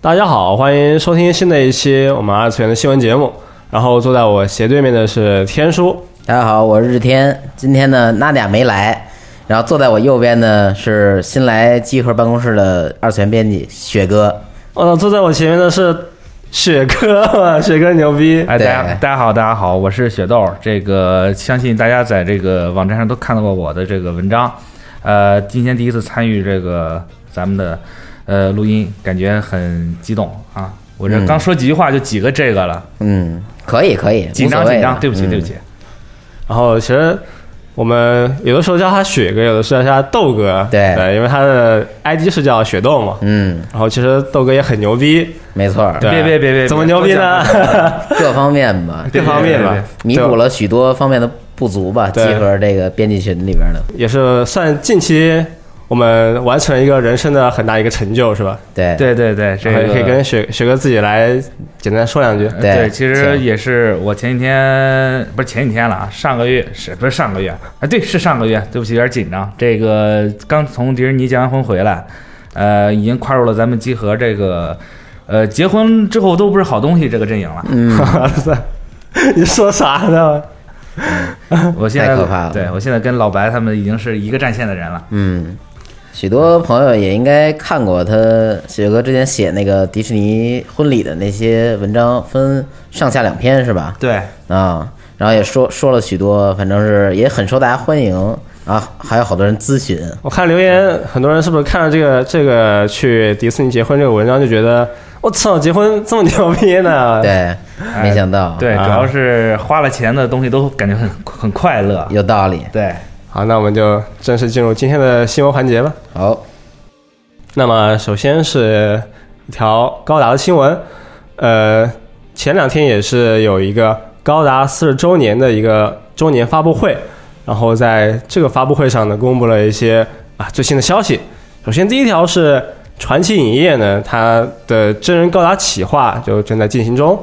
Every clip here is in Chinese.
大家好，欢迎收听新的一期我们二次元的新闻节目。然后坐在我斜对面的是天叔，大家好，我是日天。今天呢，娜俩没来，然后坐在我右边的是新来集合办公室的二次元编辑雪哥。哦，坐在我前面的是雪哥，雪哥牛逼！哎，大家大家好，大家好，我是雪豆。这个相信大家在这个网站上都看到过我的这个文章，呃，今天第一次参与这个咱们的呃录音，感觉很激动啊！我这嗯刚说几句话就几个这个了，嗯，可以可以，紧张紧张，对不起嗯。对不起。然后其实我们有的时候叫他雪哥，有的时候叫他豆哥，对。对，因为他的 ID 是叫雪豆嘛。嗯，然后其实豆哥也很牛逼，没错儿，别别别别，怎么牛逼呢？各方面吧，各方面吧。弥补了许多方面的不足吧。集合这个编辑群里边的，也是算近期我们完成了一个人生的很大一个成就，是吧？对对对对，这个可以跟雪雪哥自己来简单说两句。对对，其实也是我前几天不是前几天了啊，上个月是不是上个月？啊，对，是上个月。对不起，有点紧张。这个刚从迪士尼结完婚回来，呃，已经跨入了咱们集合这个，呃，结婚之后都不是好东西这个阵营了。嗯，你说啥呢？我现在太可怕了对我现在跟老白他们已经是一个战线的人了。嗯，许多朋友也应该看过他雪哥之前写那个迪士尼婚礼的那些文章，分上下两篇是吧？对，啊，然后也说说了许多，反正是也很受大家欢迎啊，还有好多人咨询。我看留言，很多人是不是看了这个这个去迪士尼结婚这个文章，就觉得我操，结婚这么牛逼呢？，对，没想到，对，啊主要是花了钱的东西都感觉很很快乐。有道理。对，好，那我们就正式进入今天的新闻环节吧。好，那么首先是一条高达的新闻，呃，前两天也是有一个高达四十周年的一个周年发布会，然后在这个发布会上呢，公布了一些啊最新的消息。首先第一条是传奇影业呢，它的真人高达企划就正在进行中，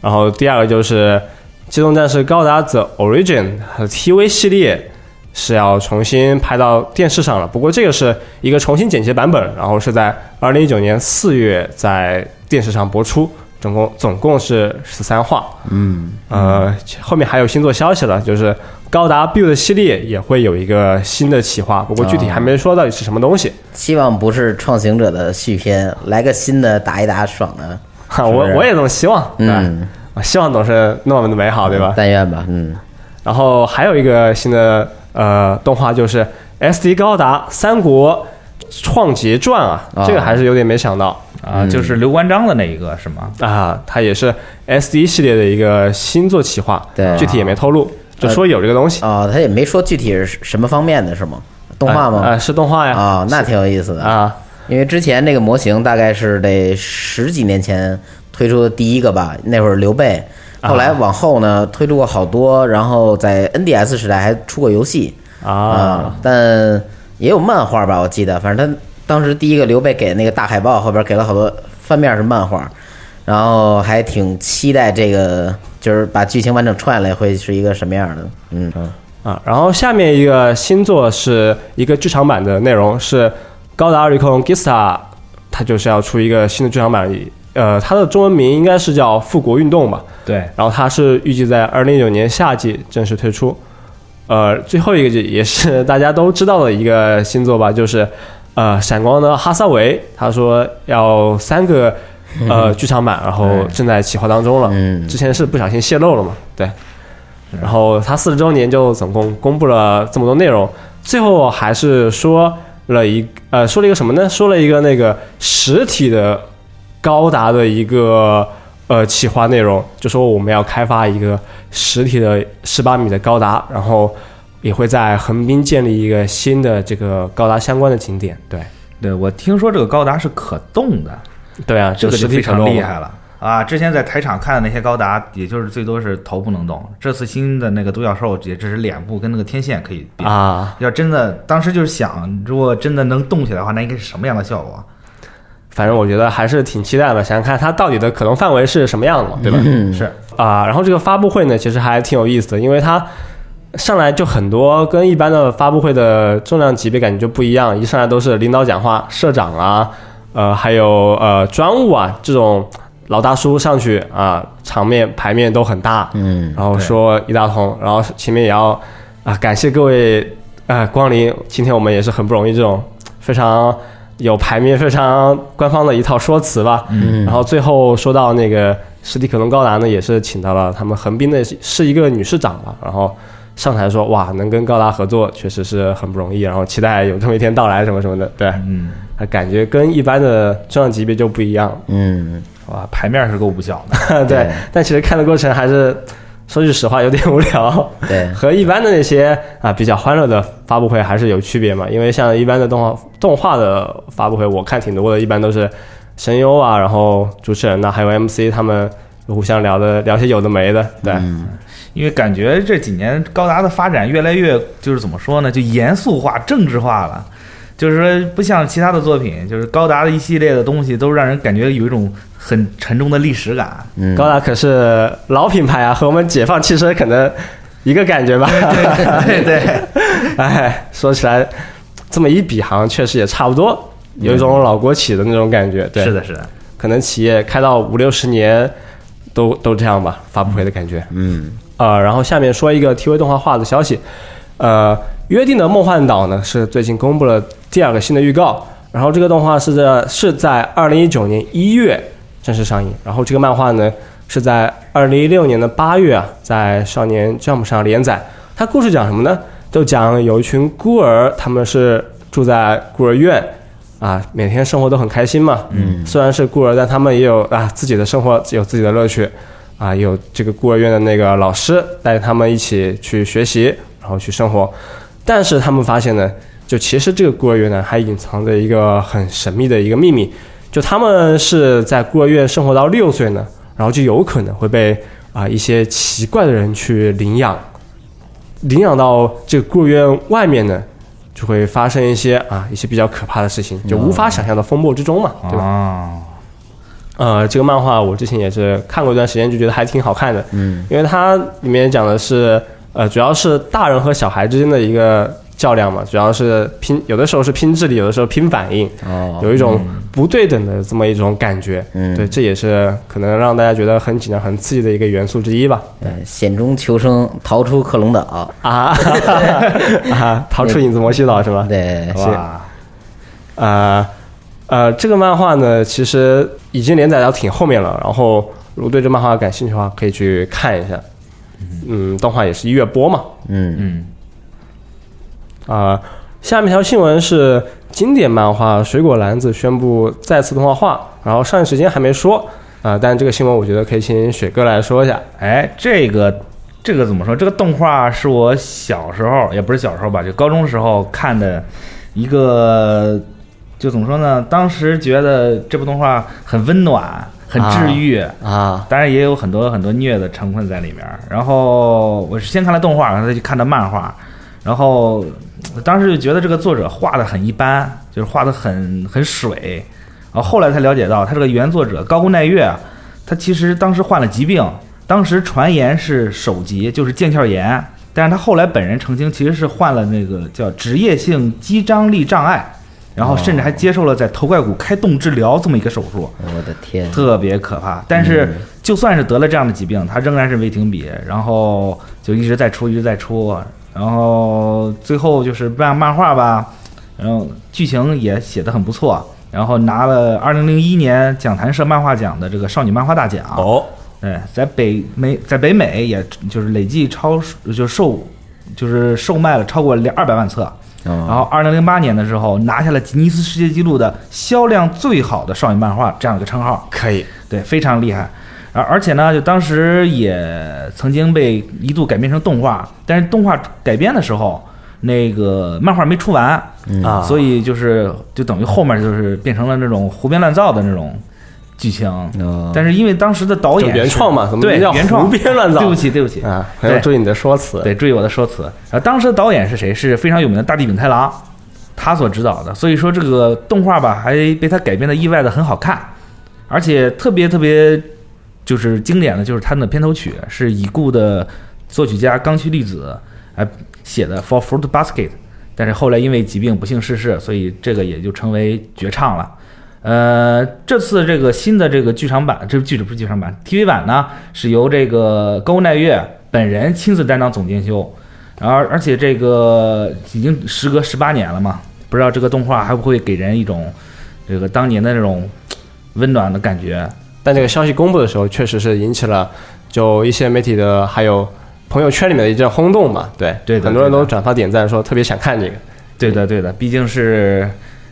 然后第二个就是机动战士高达 The Origin 和 TV 系列是要重新拍到电视上了。不过这个是一个重新剪辑版本，然后是在二零一九年四月在电视上播出，总共总共是十三话。嗯，呃，后面还有新作消息了，就是高达 Build 系列也会有一个新的企划，不过具体还没说到底是什么东西。希望不是创行者的续篇，来个新的打一打爽的。哈，是是我我也这么希望，嗯，对，希望总是那么的美好，对吧？但愿吧。嗯，然后还有一个新的呃动画就是 SD 高达三国创杰传啊，啊这个还是有点没想到啊，就是刘关张的那一个是吗？啊，它也是 SD 系列的一个新作企划，对具体也没透露，就说有这个东西。哦，他也没说具体是什么方面的，是吗？动画啊、吗？啊是动画呀。啊，那挺有意思的。啊，因为之前那个模型大概是得十几年前推出的第一个吧，那会儿刘备，后来往后呢推出过好多，然后在 NDS 时代还出过游戏。啊，但也有漫画吧，我记得，反正他当时第一个刘备给那个大海报后边给了好多翻面是漫画，然后还挺期待这个，就是把剧情完整串下来会是一个什么样的，嗯。啊，然后下面一个新作是一个剧场版的内容，是高达 Recon Gista，它就是要出一个新的剧场版，呃，它的中文名应该是叫《复国运动》吧。对，然后它是预计在二零一九年夏季正式推出。呃，最后一个就也是大家都知道的一个星座吧，就是呃闪光的哈萨维，他说要三个呃剧场版，然后正在企划当中了。嗯之前是不小心泄露了嘛，对。然后他四十周年就总共公布了这么多内容，最后还是说了一呃说了一个什么呢？说了一个那个实体的高达的一个呃企划内容，就说我们要开发一个实体的十八米的高达，然后也会在横滨建立一个新的这个高达相关的景点。对，对我听说这个高达是可动的，对啊，这个就非常厉害了啊！之前在台场看的那些高达，也就是最多是头不能动，这次新的那个独角兽也只是脸部跟那个天线可以变。啊。要真的，当时就是想，如果真的能动起来的话，那应该是什么样的效果？反正我觉得还是挺期待的，想想看它到底的可能范围是什么样的，对吧？嗯。是。啊，然后这个发布会呢，其实还挺有意思的，因为它上来就很多跟一般的发布会的重量级别感觉就不一样，一上来都是领导讲话，社长啊，呃，还有呃专务啊这种老大叔上去啊，场面牌面都很大，嗯。然后说一大通，然后前面也要啊感谢各位啊光临，今天我们也是很不容易，这种非常有排名、非常官方的一套说辞吧。嗯。然后最后说到那个史蒂可隆高达呢，也是请到了他们横滨的是一个女市长吧，然后上台说哇，能跟高达合作确实是很不容易，然后期待有这么一天到来什么什么的，对，嗯，啊感觉跟一般的重量级别就不一样，嗯，哇，牌面是够不小的。对对，但其实看的过程还是说句实话有点无聊。对，和一般的那些啊比较欢乐的发布会还是有区别嘛，因为像一般的动画动画的发布会，我看挺多的，一般都是声优啊，然后主持人呐、还有 MC 他们互相聊的聊些有的没的，对，嗯因为感觉这几年高达的发展越来越就是怎么说呢，就严肃化、政治化了。就是说，不像其他的作品，就是高达的一系列的东西，都让人感觉有一种很沉重的历史感。嗯，高达可是老品牌啊，和我们解放汽车可能一个感觉吧。对对，哎，说起来这么一比，好像确实也差不多，有一种老国企的那种感觉。对，是的，是的。可能企业开到五六十年都都这样吧，发布会的感觉。嗯呃，然后下面说一个 TV 动画化的消息，呃，约定的梦幻岛呢是最近公布了第二个新的预告，然后这个动画是在是在二零一九年一月正式上映，然后这个漫画呢是在二零一六年的八月啊在少年 Jump 上连载，它故事讲什么呢？就讲有一群孤儿，他们是住在孤儿院。啊，每天生活都很开心嘛。嗯虽然是孤儿，但他们也有啊自己的生活，有自己的乐趣。啊，有这个孤儿院的那个老师带着他们一起去学习，然后去生活。但是他们发现呢，就其实这个孤儿院呢还隐藏着一个很神秘的一个秘密，就他们是在孤儿院生活到六岁呢，然后就有可能会被啊一些奇怪的人去领养，领养到这个孤儿院外面呢，就会发生一些啊一些比较可怕的事情，就无法想象的风波之中嘛，对吧？啊，呃，这个漫画我之前也是看过一段时间，就觉得还挺好看的，嗯。因为它里面讲的是，呃，主要是大人和小孩之间的一个较量嘛，主要是拼，有的时候是拼智力，有的时候拼反应，哦，有一种不对等的这么一种感觉。嗯对，这也是可能让大家觉得很紧张、很刺激的一个元素之一吧。对，险中求生，逃出克隆岛。啊，啊，逃出影子摩西岛是吧？对，是啊，呃呃，这个漫画呢，其实已经连载到挺后面了。然后，如果对这漫画感兴趣的话，可以去看一下。嗯，动画也是一月播嘛。嗯嗯，啊、下面一条新闻是经典漫画《水果篮子》宣布再次动画化，然后上映时间还没说啊、但这个新闻我觉得可以请雪哥来说一下。哎，这个这个怎么说？这个动画是我小时候，也不是小时候吧，就高中时候看的一个，就怎么说呢？当时觉得这部动画很温暖，很治愈。啊，当然也有很多很多虐的成分在里面。然后我是先看了动画，然后再去看的漫画，然后呃当时就觉得这个作者画的很一般，就是画的很很水。然后后来才了解到，他这个原作者高宫奈月啊，他其实当时患了疾病，当时传言是手疾，就是腱鞘炎，但是他后来本人澄清，其实是患了那个叫职业性肌张力障碍，然后甚至还接受了在头盖骨开洞治疗这么一个手术。我的天，特别可怕。但是就算是得了这样的疾病，他仍然是未停笔，然后就一直在出，一直在出，然后最后就是漫漫画吧，然后剧情也写的很不错，然后拿了二零零一年讲坛社漫画奖的这个少女漫画大奖。哦，对，在北美，在北美也就是累计超就是售就是售卖了超过两二百万册。然哦，后，二零零八年的时候拿下了吉尼斯世界纪录的销量最好的少女漫画这样一个称号。可以，对，非常厉害。而而且呢，就当时也曾经被一度改编成动画，但是动画改编的时候，那个漫画没出完，嗯啊所以就是就等于后面就是变成了那种胡编乱造的那种剧情。嗯，但是因为当时的导演原创嘛，怎么对原创胡编乱造？对不起，对不起，啊，很有对注意你的说辞。得注意我的说辞。然后当时的导演是谁？是非常有名的大地丙太郎，他所指导的。所以说这个动画吧，还被他改编的意外的很好看，而且特别特别就是经典的就是他的片头曲是已故的作曲家冈崎丽子哎写的《For Fruit Basket》，但是后来因为疾病不幸逝世，所以这个也就成为绝唱了。呃，这次这个新的这个剧场版，这剧不是剧场版，TV 版呢是由这个高奈月本人亲自担当总监修，而而且这个已经时隔十八年了嘛，不知道这个动画还不会给人一种这个当年的那种温暖的感觉。但这个消息公布的时候，确实是引起了就一些媒体的还有朋友圈里面的一阵轰动嘛。对，对的很多人都转发点赞说特别想看这个对的，对的，毕竟是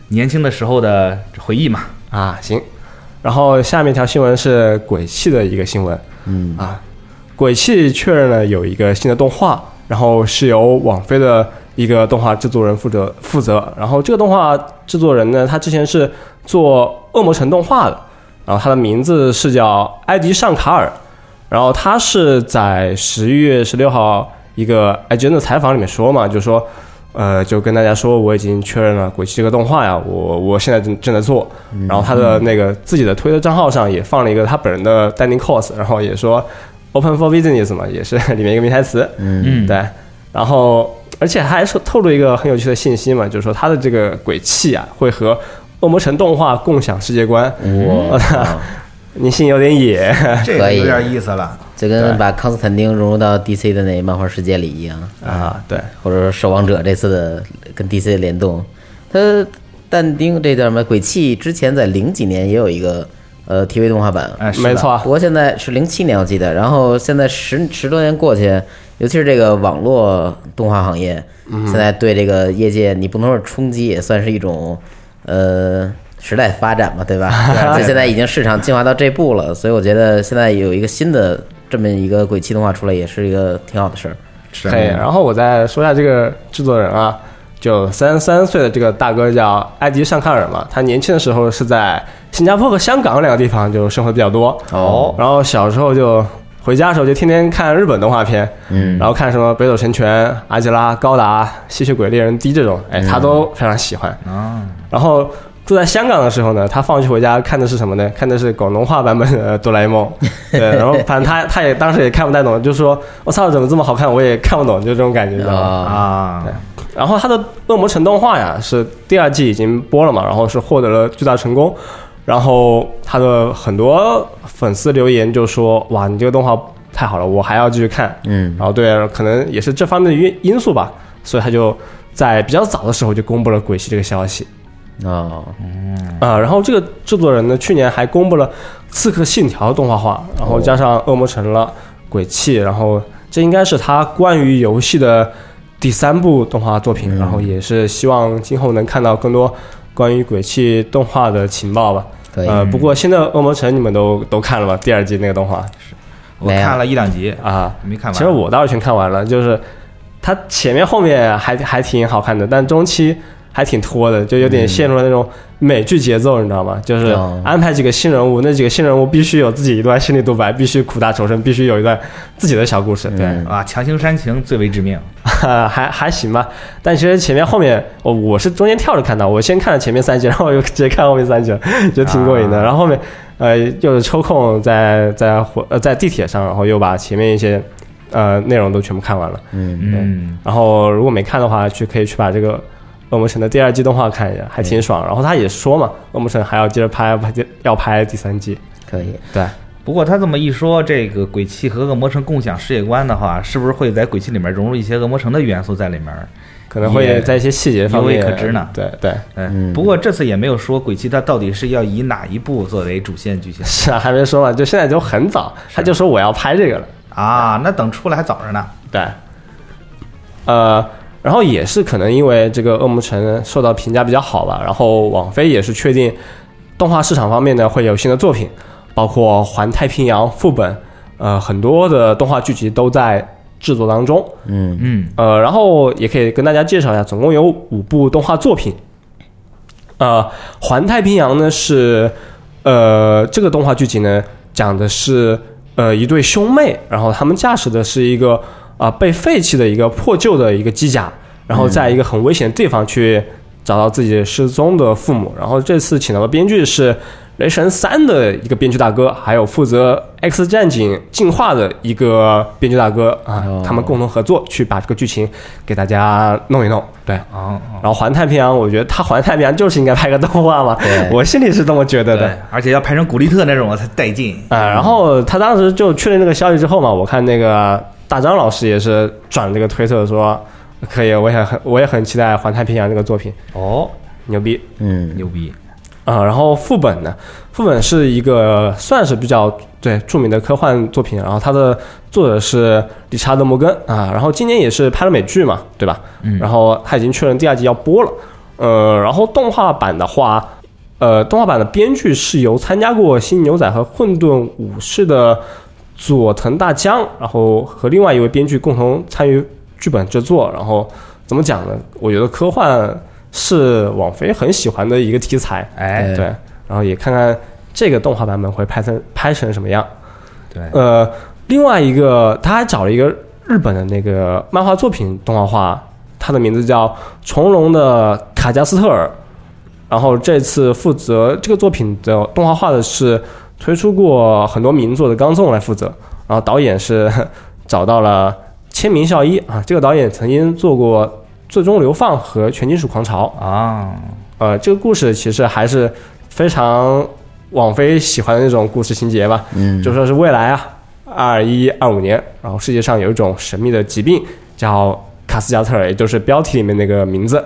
年轻的时候的回忆嘛。啊。行，然后下面一条新闻是鬼泣的一个新闻嗯啊，鬼泣确认了有一个新的动画，然后是由网飞的一个动画制作人负责负责。然后这个动画制作人呢，他之前是做恶魔城动画的，然后他的名字是叫埃迪尚卡尔。然后他是在十一月十六号一个 IGN 的采访里面说嘛，就说，呃，就跟大家说我已经确认了《鬼泣》这个动画呀，我我现在正正在做。然后他的那个自己的推特账号上也放了一个他本人的 Danny cos，然后也说 Open for Business 嘛，也是 里面一个名台词。嗯嗯，对，然后而且还说透露一个很有趣的信息嘛，就是说他的这个鬼泣啊会和恶魔城动画共享世界观，我操，你心有点野。这 有点意思了。就跟把康斯坦丁融入到 DC 的那漫画世界里一样，啊，对，或者说守望者这次的跟 DC 的联动，他但丁这叫什么鬼泣之前在零几年也有一个呃 TV 动画版，哎，没错，不过现在是零七年我记得，然后现在十十多年过去，尤其是这个网络动画行业，现在对这个业界你不能说冲击，也算是一种呃时代发展嘛，对吧？就现在已经市场进化到这步了，所以我觉得现在有一个新的这么一个鬼泣动画出来，也是一个挺好的事儿。是可以。然后我再说一下这个制作人啊，就三十三岁的这个大哥叫埃迪尚卡尔嘛，他年轻的时候是在新加坡和香港两个地方就生活比较多。哦然后小时候就回家的时候就天天看日本动画片，嗯然后看什么北斗神拳、阿基拉、高达、吸血鬼猎人 D 这种，哎，他都非常喜欢。啊，然后住在香港的时候呢，他放学回家看的是什么呢？看的是广东话版本的哆啦 A 梦。对，然后反正他他也当时也看不太懂，就说我操，怎么这么好看？我也看不懂，就这种感觉，知道吗？啊，啊，然后他的《恶魔城》动画呀，是第二季已经播了嘛，然后是获得了巨大成功。然后他的很多粉丝留言就说：“哇，你这个动画太好了，我还要继续看。”嗯然后对，可能也是这方面的因因素吧，所以他就在比较早的时候就公布了《鬼泣》这个消息哦，啊。然后这个制作人呢，去年还公布了《刺客信条》动画化，然后加上《恶魔城》了，《鬼泣》，然后这应该是他关于游戏的第三部动画作品，然后也是希望今后能看到更多关于《鬼泣》动画的情报吧。可以，呃，不过新的《恶魔城》你们都都看了吧？第二季那个动画我看了一两集，啊，没看完。其实我倒是全看完了，就是它前面后面还还挺好看的，但中期还挺拖的，就有点陷入了那种美剧节奏，你知道吗？就是哦安排几个新人物，那几个新人物必须有自己一段心理独白，必须苦大仇深，必须有一段自己的小故事，对，嗯啊，强行煽情最为致命。还还行吧。但其实前面后面，我我是中间跳着看的，我先看了前面三集，然后又直接看后面三集了，就挺过瘾的。啊然后后面呃又是抽空在在火呃在地铁上，然后又把前面一些呃内容都全部看完了。嗯，嗯，然后如果没看的话，去可以去把这个《恶魔城》的第二季动画看一下，还挺爽。然后他也说嘛，《恶魔城》还要接着拍，拍要拍第三季。可以，对，不过他这么一说，这个鬼泣和恶魔城共享世界观的话，是不是会在鬼泣里面融入一些恶魔城的元素在里面？可能会在一些细节方面未可知呢对对，嗯，不过这次也没有说鬼泣它到底是要以哪一部作为主线剧情是啊，还没说嘛，就现在就很早，他就说我要拍这个了。啊？那等出来还早着呢。对，呃，然后也是可能因为这个《恶魔城》受到评价比较好吧，然后网飞也是确定动画市场方面呢会有新的作品，包括《环太平洋》副本，呃，很多的动画剧集都在制作当中。嗯嗯呃，然后也可以跟大家介绍一下，总共有五部动画作品。呃，《环太平洋》呢是呃这个动画剧集呢讲的是呃一对兄妹，然后他们驾驶的是一个啊、被废弃的一个破旧的一个机甲，然后在一个很危险的地方去找到自己失踪的父母。然后这次请到的编剧是《雷神三》的一个编剧大哥，还有负责《X 战警：进化》的一个编剧大哥啊哦，他们共同合作去把这个剧情给大家弄一弄。对，哦，然后《环太平洋》，我觉得他《环太平洋》就是应该拍个动画嘛，我心里是这么觉得的。而且要拍成古力特那种才带劲。啊、然后他当时就确认这个消息之后嘛，我看那个大张老师也是转这个推特说，可以，我也很我也很期待《环太平洋》这个作品，哦，牛逼嗯，牛逼！啊、然后副本呢，副本是一个算是比较对著名的科幻作品，然后它的作者是理查德·摩根啊，然后今年也是拍了美剧嘛，对吧？嗯然后他已经确认第二季要播了，呃，然后动画版的话。呃，动画版的编剧是由参加过《新牛仔》和《混沌武士》的佐藤大江，然后和另外一位编剧共同参与剧本制作。然后怎么讲呢？我觉得科幻是网飞很喜欢的一个题材，哎，对，然后也看看这个动画版本会拍成拍成什么样。对，呃，另外一个他还找了一个日本的那个漫画作品动画化，它的名字叫《从龙的卡加斯特尔》。然后这次负责这个作品的动画化的是推出过很多名作的冈纵来负责，然后导演是 找到了千明孝一啊，这个导演曾经做过《最终流放》和《全金属狂潮》。啊，呃，这个故事其实还是非常网飞喜欢的那种故事情节吧。嗯，就说是未来啊，二一二五年，然后世界上有一种神秘的疾病叫卡斯加特尔，也就是标题里面那个名字。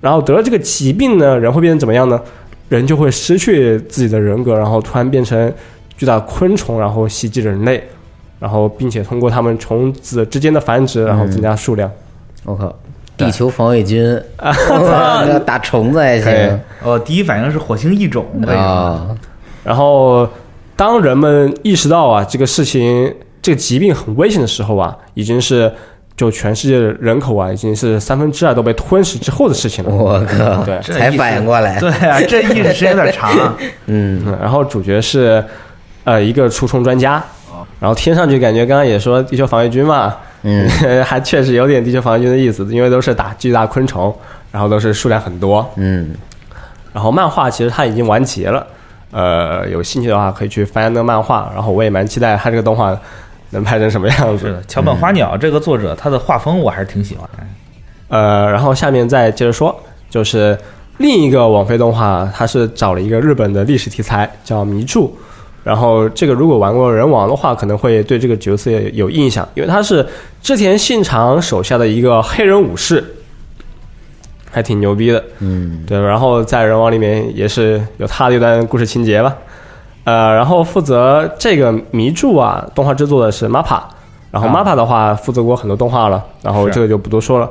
然后得了这个疾病呢，人会变成怎么样呢？人就会失去自己的人格，然后突然变成巨大昆虫，然后袭击人类，然后并且通过它们虫子之间的繁殖，然后增加数量。我靠，地球防卫军，要打虫子还行。哦，第一反应是火星异种，啊，然后，当人们意识到啊这个事情，这个疾病很危险的时候啊，已经是就全世界的人口啊，已经是三分之二都被吞噬之后的事情了。我靠，对才反应过来，对啊，这意识时间有点长。嗯，嗯，然后主角是呃一个除虫专家，哦然后听上去感觉刚刚也说地球防卫军嘛，嗯，还确实有点地球防卫军的意思，因为都是打巨大昆虫，然后都是数量很多。嗯，然后漫画其实它已经完结了，呃，有兴趣的话可以去翻那个漫画，然后我也蛮期待它这个动画能拍成什么样子。是的，桥本花鸟这个作者，他的画风我还是挺喜欢的。呃，然后下面再接着说，就是另一个网飞动画，它是找了一个日本的历史题材叫迷柱。然后这个如果玩过人王的话，可能会对这个角色有印象，因为他是织田信长手下的一个黑人武士，还挺牛逼的。嗯，对，然后在人王里面也是有他的一段故事情节吧。呃，然后负责这个迷柱啊动画制作的是 MAPPA，然后啊。MAPPA 的话负责过很多动画了，然后这个就不多说了。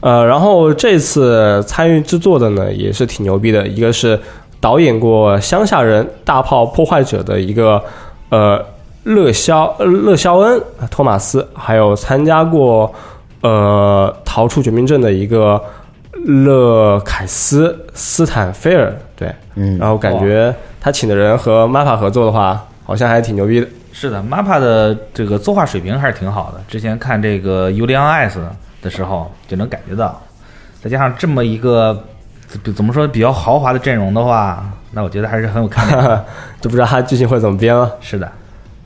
呃，然后这次参与制作的呢也是挺牛逼的，一个是导演过《乡下人大炮破坏者》的一个呃勒肖呃勒肖恩托马斯，还有参加过呃逃出绝命镇的一个勒凯斯斯坦菲尔，对，嗯然后感觉他请的人和 MAPPA 合作的话，好像还挺牛逼的。是的，MAPPA 的这个作画水平还是挺好的。之前看这个《尤利安 S》的时候就能感觉到，再加上这么一个怎怎么说比较豪华的阵容的话，那我觉得还是很有看点的。就不知道他剧情会怎么编了。是的，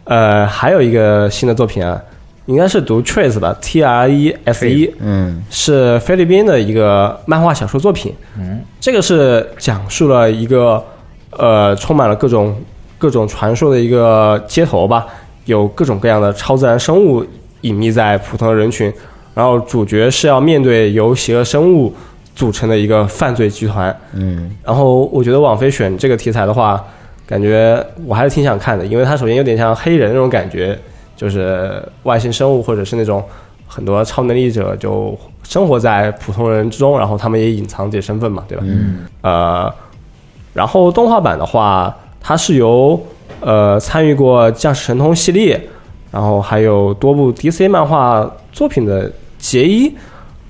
呃，还有一个新的作品啊，应该是读 Trace 吧，T R E S E，嗯，是菲律宾的一个漫画小说作品。嗯，这个是讲述了一个呃充满了各种各种传说的一个街头吧，有各种各样的超自然生物隐匿在普通的人群，然后主角是要面对由邪恶生物组成的一个犯罪集团。嗯，然后我觉得网飞选这个题材的话，感觉我还是挺想看的，因为它首先有点像黑人那种感觉，就是外星生物或者是那种很多超能力者就生活在普通人之中，然后他们也隐藏自己身份嘛，对吧？嗯，呃，然后动画版的话，它是由呃参与过《降世神通》系列，然后还有多部 DC 漫画作品的杰伊·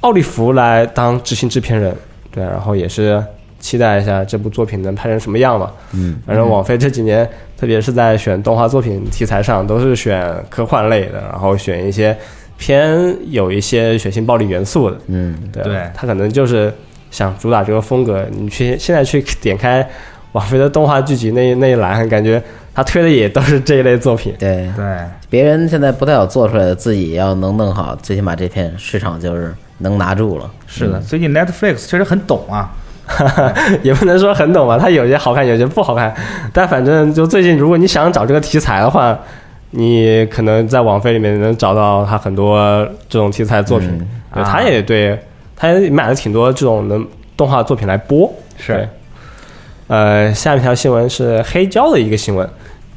奥利弗来当执行制片人，对，然后也是期待一下这部作品能拍成什么样嘛。嗯，反正网飞这几年，特别是在选动画作品题材上，都是选科幻类的，然后选一些偏有一些血腥暴力元素的。嗯，对，他可能就是想主打这个风格。你去现在去点开网飞的动画剧集那那一栏，感觉他推的也都是这一类作品。对，对，别人现在不太好做出来的，自己要能弄好，最起码这片市场就是能拿住了。是的，最近 Netflix 确实很懂啊。也不能说很懂吧，它有些好看，有些不好看。但反正就最近，如果你想找这个题材的话，你可能在网飞里面能找到他很多这种题材作品。嗯对，啊他也对，他也买了挺多这种能动画作品来播。是，呃，下面一条新闻是黑胶的一个新闻，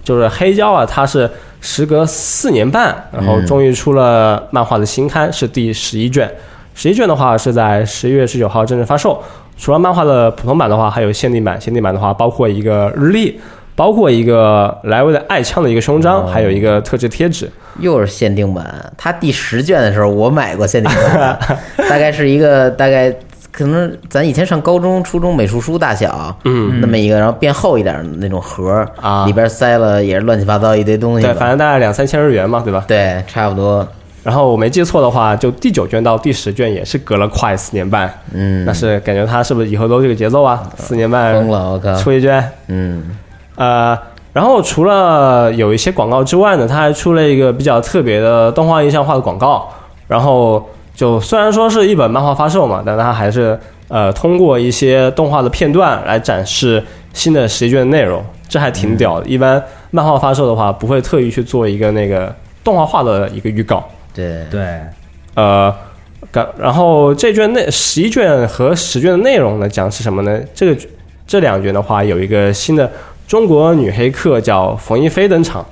就是黑胶啊，它是时隔四年半，然后终于出了漫画的新刊，是第十一卷。十一卷的话是在十一月十九号正式发售。除了漫画的普通版的话，还有限定版。限定版的话包括一个日历，包括一个莱维的爱枪的一个胸章，还有一个特制贴纸。又是限定版，它第十卷的时候我买过限定版，大概是一个大概可能咱以前上高中、初中美术书大小，嗯，那么一个，然后变厚一点的那种盒儿啊里边塞了也是乱七八糟一堆东西对，反正大概两三千日元嘛，对吧？对，差不多，然后我没记错的话，就第九卷到第十卷也是隔了快四年半。嗯，但是感觉他是不是以后都这个节奏啊？四年半疯了，我靠，出一卷，嗯，呃，然后除了有一些广告之外呢，他还出了一个比较特别的动画印象化的广告。然后就虽然说是一本漫画发售嘛，但它还是呃通过一些动画的片段来展示新的十一卷的内容，这还挺屌的。一般漫画发售的话，不会特意去做一个那个动画化的一个预告。对，对，呃，感然后这卷内十一卷和十卷的内容呢，讲是什么呢？这个这两卷的话，有一个新的中国女黑客叫冯一飞登场，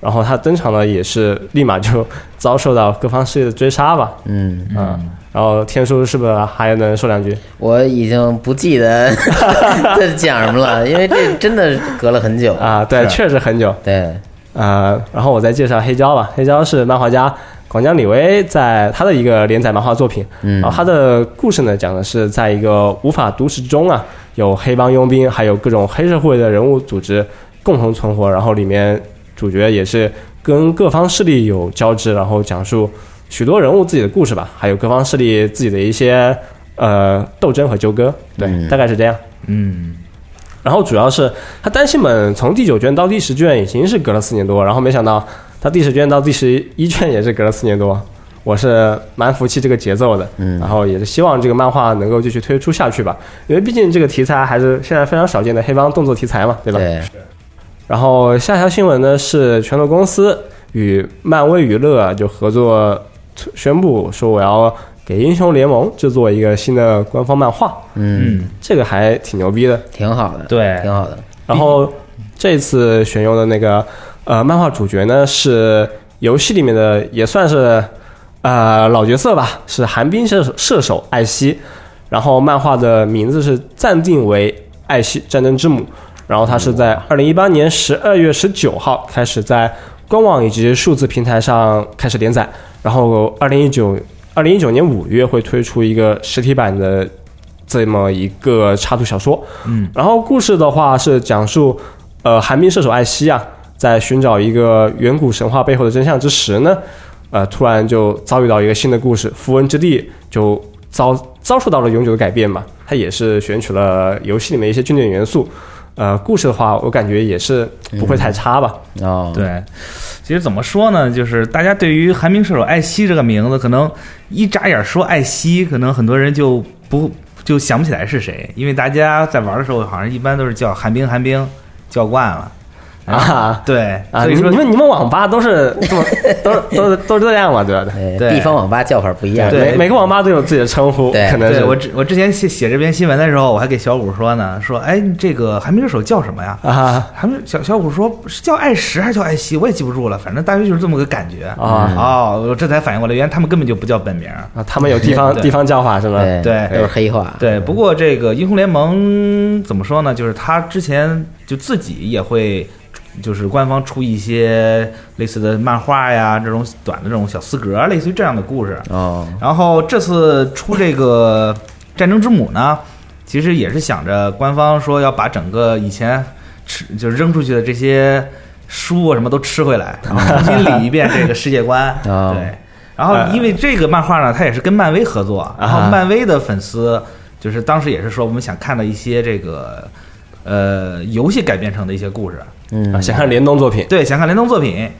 然后她登场呢，也是立马就 遭受到各方势力的追杀吧。嗯，嗯，然后天叔是不是还能说两句？我已经不记得 在讲什么了，因为这真的隔了很久，啊，对，确实很久。对，呃，然后我再介绍黑胶吧。黑胶是漫画家广江李威在他的一个连载漫画作品。嗯然后他的故事呢，讲的是在一个无法都市之中啊，有黑帮佣兵，还有各种黑社会的人物组织共同存活。然后里面主角也是跟各方势力有交织，然后讲述许多人物自己的故事吧，还有各方势力自己的一些呃斗争和纠葛。对，嗯大概是这样。嗯，然后主要是他单行本从第九卷到第十卷已经是隔了四年多，然后没想到它第十卷到第十一卷也是隔了四年多，我是蛮服气这个节奏的，嗯然后也是希望这个漫画能够继续推出下去吧，因为毕竟这个题材还是现在非常少见的黑帮动作题材嘛，对吧？对，然后下条新闻呢是拳头公司与漫威娱乐就合作宣布说我要给英雄联盟制作一个新的官方漫画，嗯，嗯，这个还挺牛逼的。挺好的，对挺好的，然后这次选用的那个呃漫画主角呢是游戏里面的也算是呃老角色吧，是寒冰射手射手艾希，然后漫画的名字是暂定为艾希战争之母，然后它是在二零一八年十二月十九号开始在官网以及数字平台上开始连载，然后二零一九二零一九年五月会推出一个实体版的这么一个插图小说，嗯，然后故事的话是讲述，呃，寒冰射手艾希啊，在寻找一个远古神话背后的真相之时呢，呃，突然就遭遇到一个新的故事，符文之地就遭遭受到了永久的改变嘛。它也是选取了游戏里面一些经典元素，呃，故事的话，我感觉也是不会太差吧。哦，，对，其实怎么说呢？就是大家对于寒冰射手艾希这个名字，可能一眨眼说艾希，可能很多人就不就想不起来是谁，因为大家在玩的时候，好像一般都是叫寒冰寒冰，叫惯了啊对，啊，所以说你你们你们网吧都是这么都 都是都是这样嘛，对吧？对，地方网吧叫法不一样，对每每个网吧都有自己的称呼，对可能我之我之前写写这篇新闻的时候，我还给小五说呢，说哎，这个寒冰射手叫什么呀？啊寒冰小小五说是叫艾石还是叫艾希，我也记不住了，反正大约就是这么个感觉。啊哦，我这才反应过来，原来他们根本就不叫本名。啊，他们有地方地方叫法是吧？对对都是黑话，对，不过这个英雄联盟怎么说呢？就是他之前就自己也会，就是官方出一些类似的漫画呀，这种短的这种小四格，类似于这样的故事。哦，然后这次出这个战争之母呢，其实也是想着官方说要把整个以前吃就是扔出去的这些书啊什么都吃回来，然后重新理一遍这个世界观。哦对，然后因为这个漫画呢，它也是跟漫威合作，然后啊漫威的粉丝。就是当时也是说我们想看到一些这个呃游戏改编成的一些故事，嗯啊，想看联动作品，对，想看联动作品。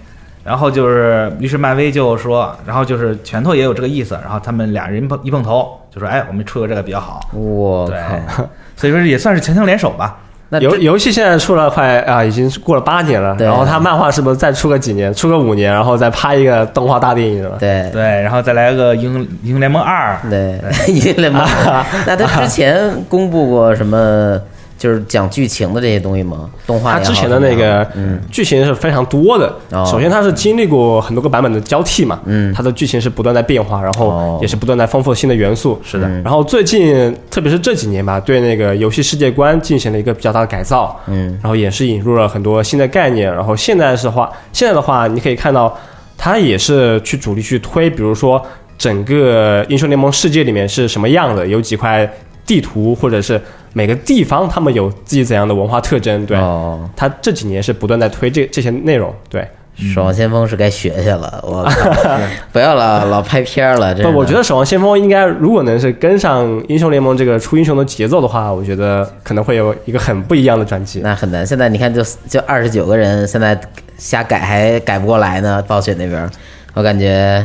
然后就是，于是漫威就说，然后就是拳头也有这个意思，然后他们俩人碰一碰头，就说，哎，我们出个这个比较好，我对靠，，所以说也算是强强联手吧。那游游戏现在出了快啊，已经过了八年了。对然后他漫画是不是再出个几年，出个五年，然后再拍一个动画大电影了？对对，然后再来个英英雄联盟二，对，英雄联盟。那他之前公布过什么？就是讲剧情的这些东西吗？动画它之前的那个嗯剧情是非常多的。哦首先，它是经历过很多个版本的交替嘛，嗯它的剧情是不断在变化，然哦后也是不断在丰富新的元素。是的嗯然后最近，特别是这几年吧，对那个游戏世界观进行了一个比较大的改造，嗯然后也是引入了很多新的概念。然后现在是话，现在的话，你可以看到，它也是去主力去推，比如说整个英雄联盟世界里面是什么样的，有几块地图，或者是每个地方他们有自己怎样的文化特征。对，哦，它这几年是不断在推这这些内容。对，守望先锋是该学学了，我靠，不要老老拍片儿了。真 不，我觉得守望先锋应该如果能是跟上英雄联盟这个出英雄的节奏的话，我觉得可能会有一个很不一样的转机。那很难。现在你看就，就二十九个人，现在瞎改还改不过来呢。暴雪那边，我感觉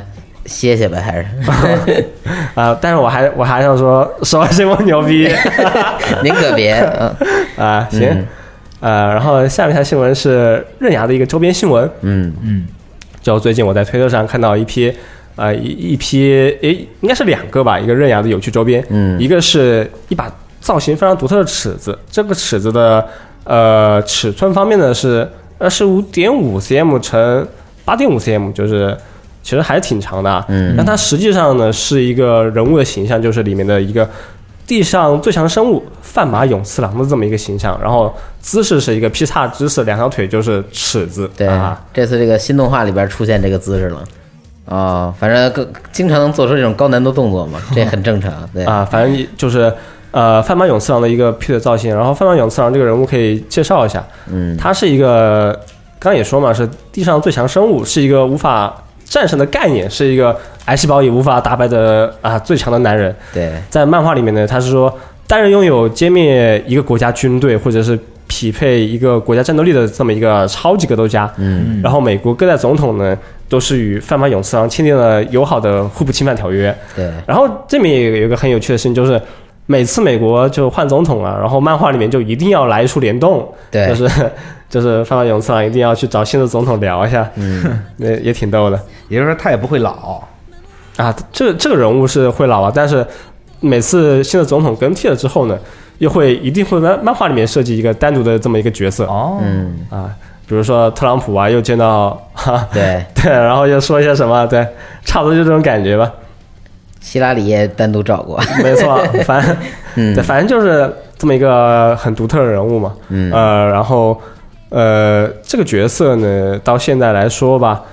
歇歇呗，还是？啊、但是我还我还想说，守望先锋牛逼。您可别，嗯。啊！行，嗯。呃，然后下面一条新闻是刃牙的一个周边新闻，嗯。嗯，就最近我在推特上看到一批，呃，一一批，诶，应该是两个吧，一个刃牙的有趣周边，嗯。一个是一把造型非常独特的尺子，这个尺子的呃尺寸方面呢是二十五点五 cm 乘八点五 cm，就是其实还挺长的啊。嗯但它实际上呢是一个人物的形象，就是里面的一个地上最强生物范马勇次郎的这么一个形象，然后姿势是一个劈叉姿势，两条腿就是尺子，对啊，，这次这个新动画里边出现这个姿势了。哦，反正更经常能做出这种高难度动作嘛，这很正常。对，啊，反正就是呃范马勇次郎的一个劈腿造型，然后范马勇次郎这个人物可以介绍一下，嗯他是一个刚刚也说嘛，是地上最强生物，是一个无法战神的概念，是一个癌细胞也无法打败的啊最强的男人。对，在漫画里面呢，他是说单人拥有歼灭一个国家军队或者是匹配一个国家战斗力的这么一个超级格斗家。嗯然后美国各代总统呢都是与范马勇次郎签订了友好的互不侵犯条约。对，然后这里面也有一个很有趣的事情，就是每次美国就换总统了，然后漫画里面就一定要来一出联动，对就是就是放到勇次郎一定要去找新的总统聊一下，嗯，那也挺逗的也就是说他也不会老，啊。这这个人物是会老啊，但是每次新的总统更替了之后呢，又会一定会漫漫画里面设计一个单独的这么一个角色哦，嗯，啊，比如说特朗普啊，又见到哈。对，对，然后又说一些什么，对，差不多就这种感觉吧。希拉里也单独找过。没错，反正嗯对，反正就是这么一个很独特的人物嘛。嗯呃，然后呃，这个角色呢，到现在来说吧，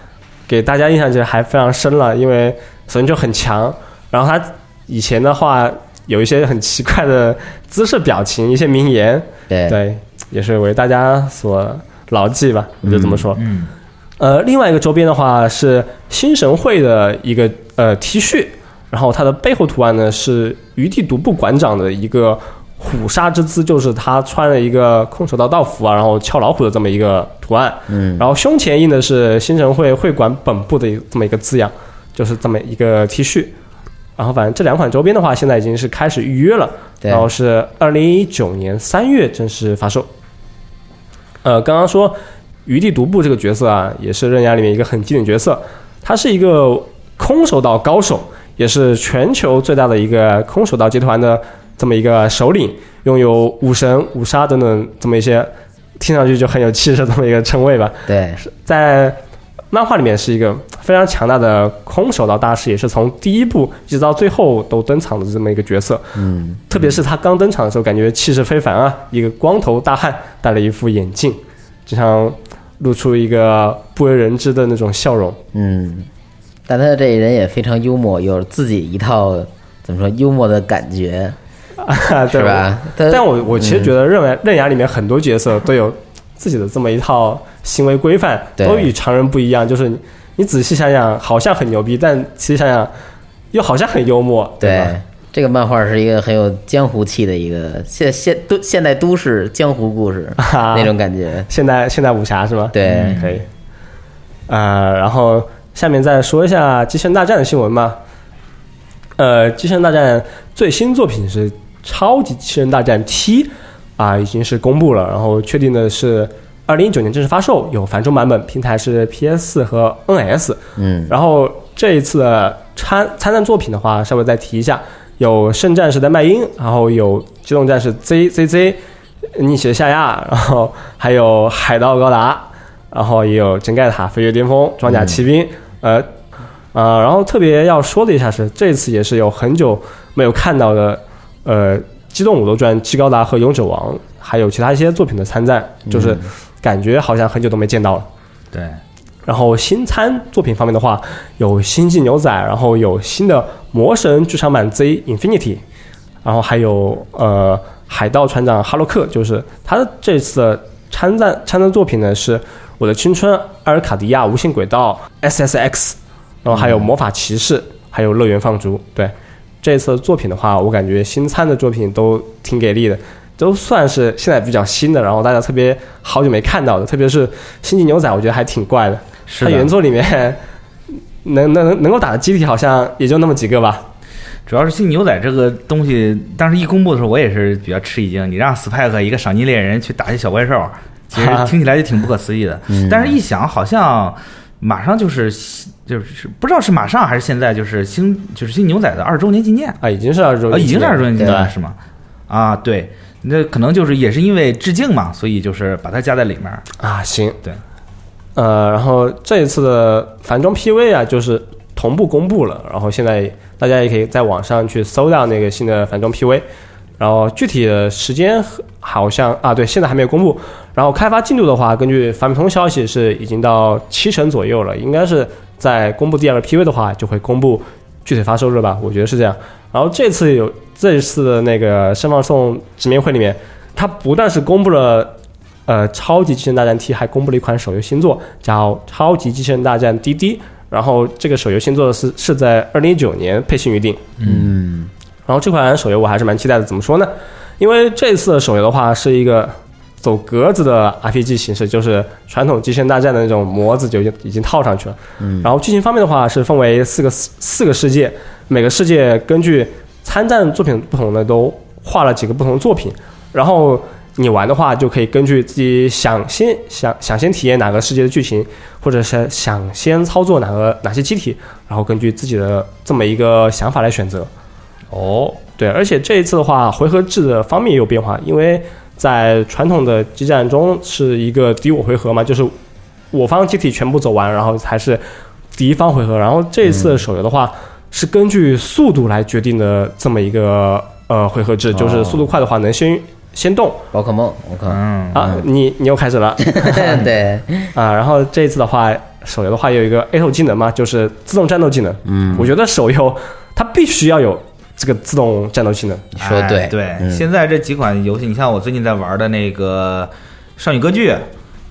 给大家印象其实还非常深了，因为首先就很强，然后他以前的话有一些很奇怪的姿势、表情、一些名言，对，对，也是为大家所牢记吧，我就这么说。嗯，呃，另外一个周边的话是新神会的一个呃 T 恤，然后它的背后图案呢是余地独步馆长的一个虎鲨之姿，就是他穿了一个空手道道服啊，然后敲老虎的这么一个图案，嗯，然后胸前印的是新城会会馆本部的这么一个字样，就是这么一个 T 恤。然后反正这两款周边的话，现在已经是开始预约了，然后是二零一九年三月正式发售。呃，刚刚说余地独步这个角色啊，也是刃牙里面一个很经典角色，他是一个空手道高手，也是全球最大的一个空手道集团的这么一个首领，拥有武神、武杀等等这么一些听上去就很有气势的这么一个称谓吧。对，在漫画里面是一个非常强大的空手道大师，也是从第一部一直到最后都登场的这么一个角色。嗯，特别是他刚登场的时候，感觉气势非凡啊！一个光头大汉，戴了一副眼镜，经常露出一个不为人知的那种笑容。嗯，但他这人也非常幽默，有自己一套怎么说幽默的感觉，对是吧？他但我我其实觉得刃牙刃牙里面很多角色都有自己的这么一套行为规范，对都与常人不一样。就是你你仔细想想，好像很牛逼，但其实想想又好像很幽默，对吧？这个漫画是一个很有江湖气的一个现现都现代都市江湖故事啊那种感觉。现代现代武侠是吗？对，可以。呃，然后下面再说一下《机器人大战》的新闻吧。呃，《机器人大战》最新作品是《超级机器人大战 T》啊，已经是公布了，然后确定的是二零一九年正式发售，有繁中版本，平台是 PS 和 NS。嗯，然后这一次的参参战作品的话，稍微再提一下，有圣战士的麦因，然后有机动战士 ZZZ 逆袭的夏亚，然后还有海盗高达，然后也有真盖塔、飞跃巅峰、装甲骑兵，呃呃，然后特别要说的一下是，这次也是有很久没有看到的，呃，机动武斗传、七高达和勇者王，还有其他一些作品的参战，就是感觉好像很久都没见到了。对，然后新参作品方面的话，有《星际牛仔》，然后有新的《魔神剧场版 Z Infinity》，然后还有呃《海盗船长哈洛克》，就是他这次的参战参战作品呢是《我的青春阿尔卡迪亚无限轨道 SSX》，然后还有《魔法骑士》，还有《乐园放逐》。对，这次作品的话，我感觉新参的作品都挺给力的。都算是现在比较新的，然后大家特别好久没看到的，特别是《星际牛仔》，我觉得还挺怪的。是的它原作里面能能能够打的机体好像也就那么几个吧。主要是新牛仔这个东西，当时一公布的时候，我也是比较吃一惊。你让 Spike 一个赏金猎人去打一小怪兽，其实 听起来就挺不可思议的。嗯但是一想，好像马上就是就是不知道是马上还是现在，就是新就是新牛仔的二周年纪念啊，已经是二周啊，年已经是二周年纪念了是吗？啊，对，那可能就是也是因为致敬嘛，所以就是把它加在里面。啊，行，对，呃，然后这一次的繁装 PV 啊，就是同步公布了，然后现在大家也可以在网上去搜到那个新的繁装 PV，然后具体的时间好像啊，对，现在还没有公布。然后开发进度的话，根据法米通消息是已经到七成左右了，应该是在公布第二个 PV 的话，就会公布具体发售日吧，我觉得是这样。然后这次有这一次的那个盛放送直面会里面，它不但是公布了呃超级机器人大战 T，还公布了一款手游新作叫《超级机器人大战滴滴》。然后这个手游新作是是在二零一九年配信预定。嗯，然后这款手游我还是蛮期待的，怎么说呢？因为这次的手游的话是一个走格子的 RPG 形式，就是传统机器人大战的那种模子就已经已经套上去了。嗯然后剧情方面的话是分为四个四四个世界，每个世界根据参战作品不同的都画了几个不同的作品，然后你玩的话就可以根据自己想先想想先体验哪个世界的剧情，或者是想先操作哪个哪些机体，然后根据自己的这么一个想法来选择。哦，对，而且这一次的话，回合制的方面也有变化，因为在传统的激战中是一个敌我回合嘛，就是我方机体全部走完，然后才是敌方回合。然后这一次的手游的话，是根据速度来决定的这么一个呃回合制，就是速度快的话能先先动宝可梦，我靠，嗯，啊，你你又开始了 对，啊。然后这一次的话，手游的话有一个 A 头技能嘛，就是自动战斗技能。嗯，我觉得手游它必须要有这个自动战斗技能。你说对哎对，嗯现在这几款游戏，你像我最近在玩的那个《少女歌剧》，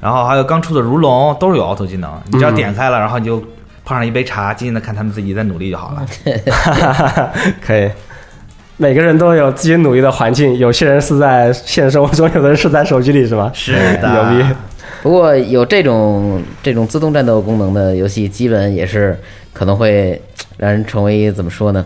然后还有刚出的《如龙》，都是有 auto 技能，你只要嗯点开了，然后你就泡上一杯茶，静静的看他们自己在努力就好了。可以，每个人都有自己努力的环境，有些人是在现实生活中，有的人是在手机里，是吗？是的牛逼！不过有这种这种自动战斗功能的游戏，基本也是可能会让人成为怎么说呢？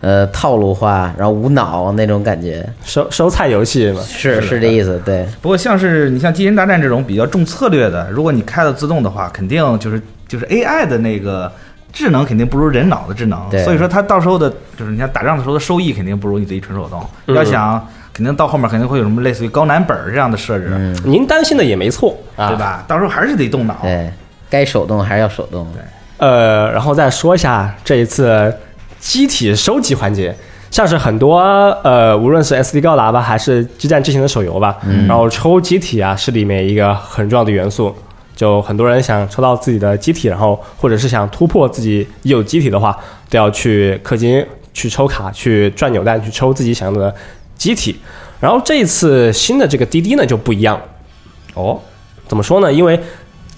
呃，套路化，然后无脑那种感觉，收收菜游戏嘛，是是这意思，对，不过像是你像《机器人大战》这种比较重策略的，如果你开了自动的话，肯定就是就是 AI 的那个智能肯定不如人脑的智能，所以说它到时候的就是你像打仗的时候的收益肯定不如你自己纯手动。嗯。要想肯定到后面肯定会有什么类似于高难本儿这样的设置，嗯，您担心的也没错啊，对？吧？到时候还是得动脑。对，该手动还是要手动，对。呃，然后再说一下这一次机体收集环节，像是很多呃，无论是 SD 高达吧，还是激战之前的手游吧，嗯然后抽机体啊是里面一个很重要的元素。就很多人想抽到自己的机体，然后或者是想突破自己已有机体的话，都要去氪金、去抽卡、去转扭蛋、去抽自己想要的机体。然后这一次新的这个滴滴呢就不一样，哦，怎么说呢？因为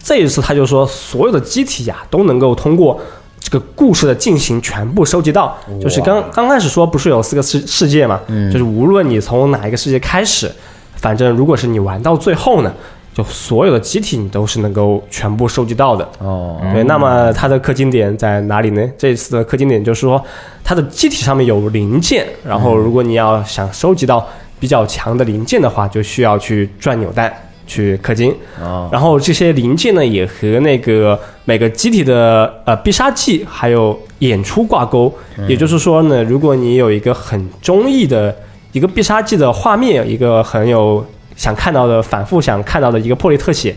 这一次他就说所有的机体呀、都能够通过这个故事的进行全部收集到。就是刚刚开始说不是有四个世世界嘛，就是无论你从哪一个世界开始，反正如果是你玩到最后呢，就所有的机体你都是能够全部收集到的。哦，对，那么它的氪金点在哪里呢？这一次的氪金点就是说，它的机体上面有零件，然后如果你要想收集到比较强的零件的话，就需要去转扭蛋去氪金。哦，然后这些零件呢，也和那个每个机体的呃必杀技还有演出挂钩。也就是说呢，如果你有一个很中意的一个必杀技的画面，一个很有想看到的、反复想看到的一个破例特写，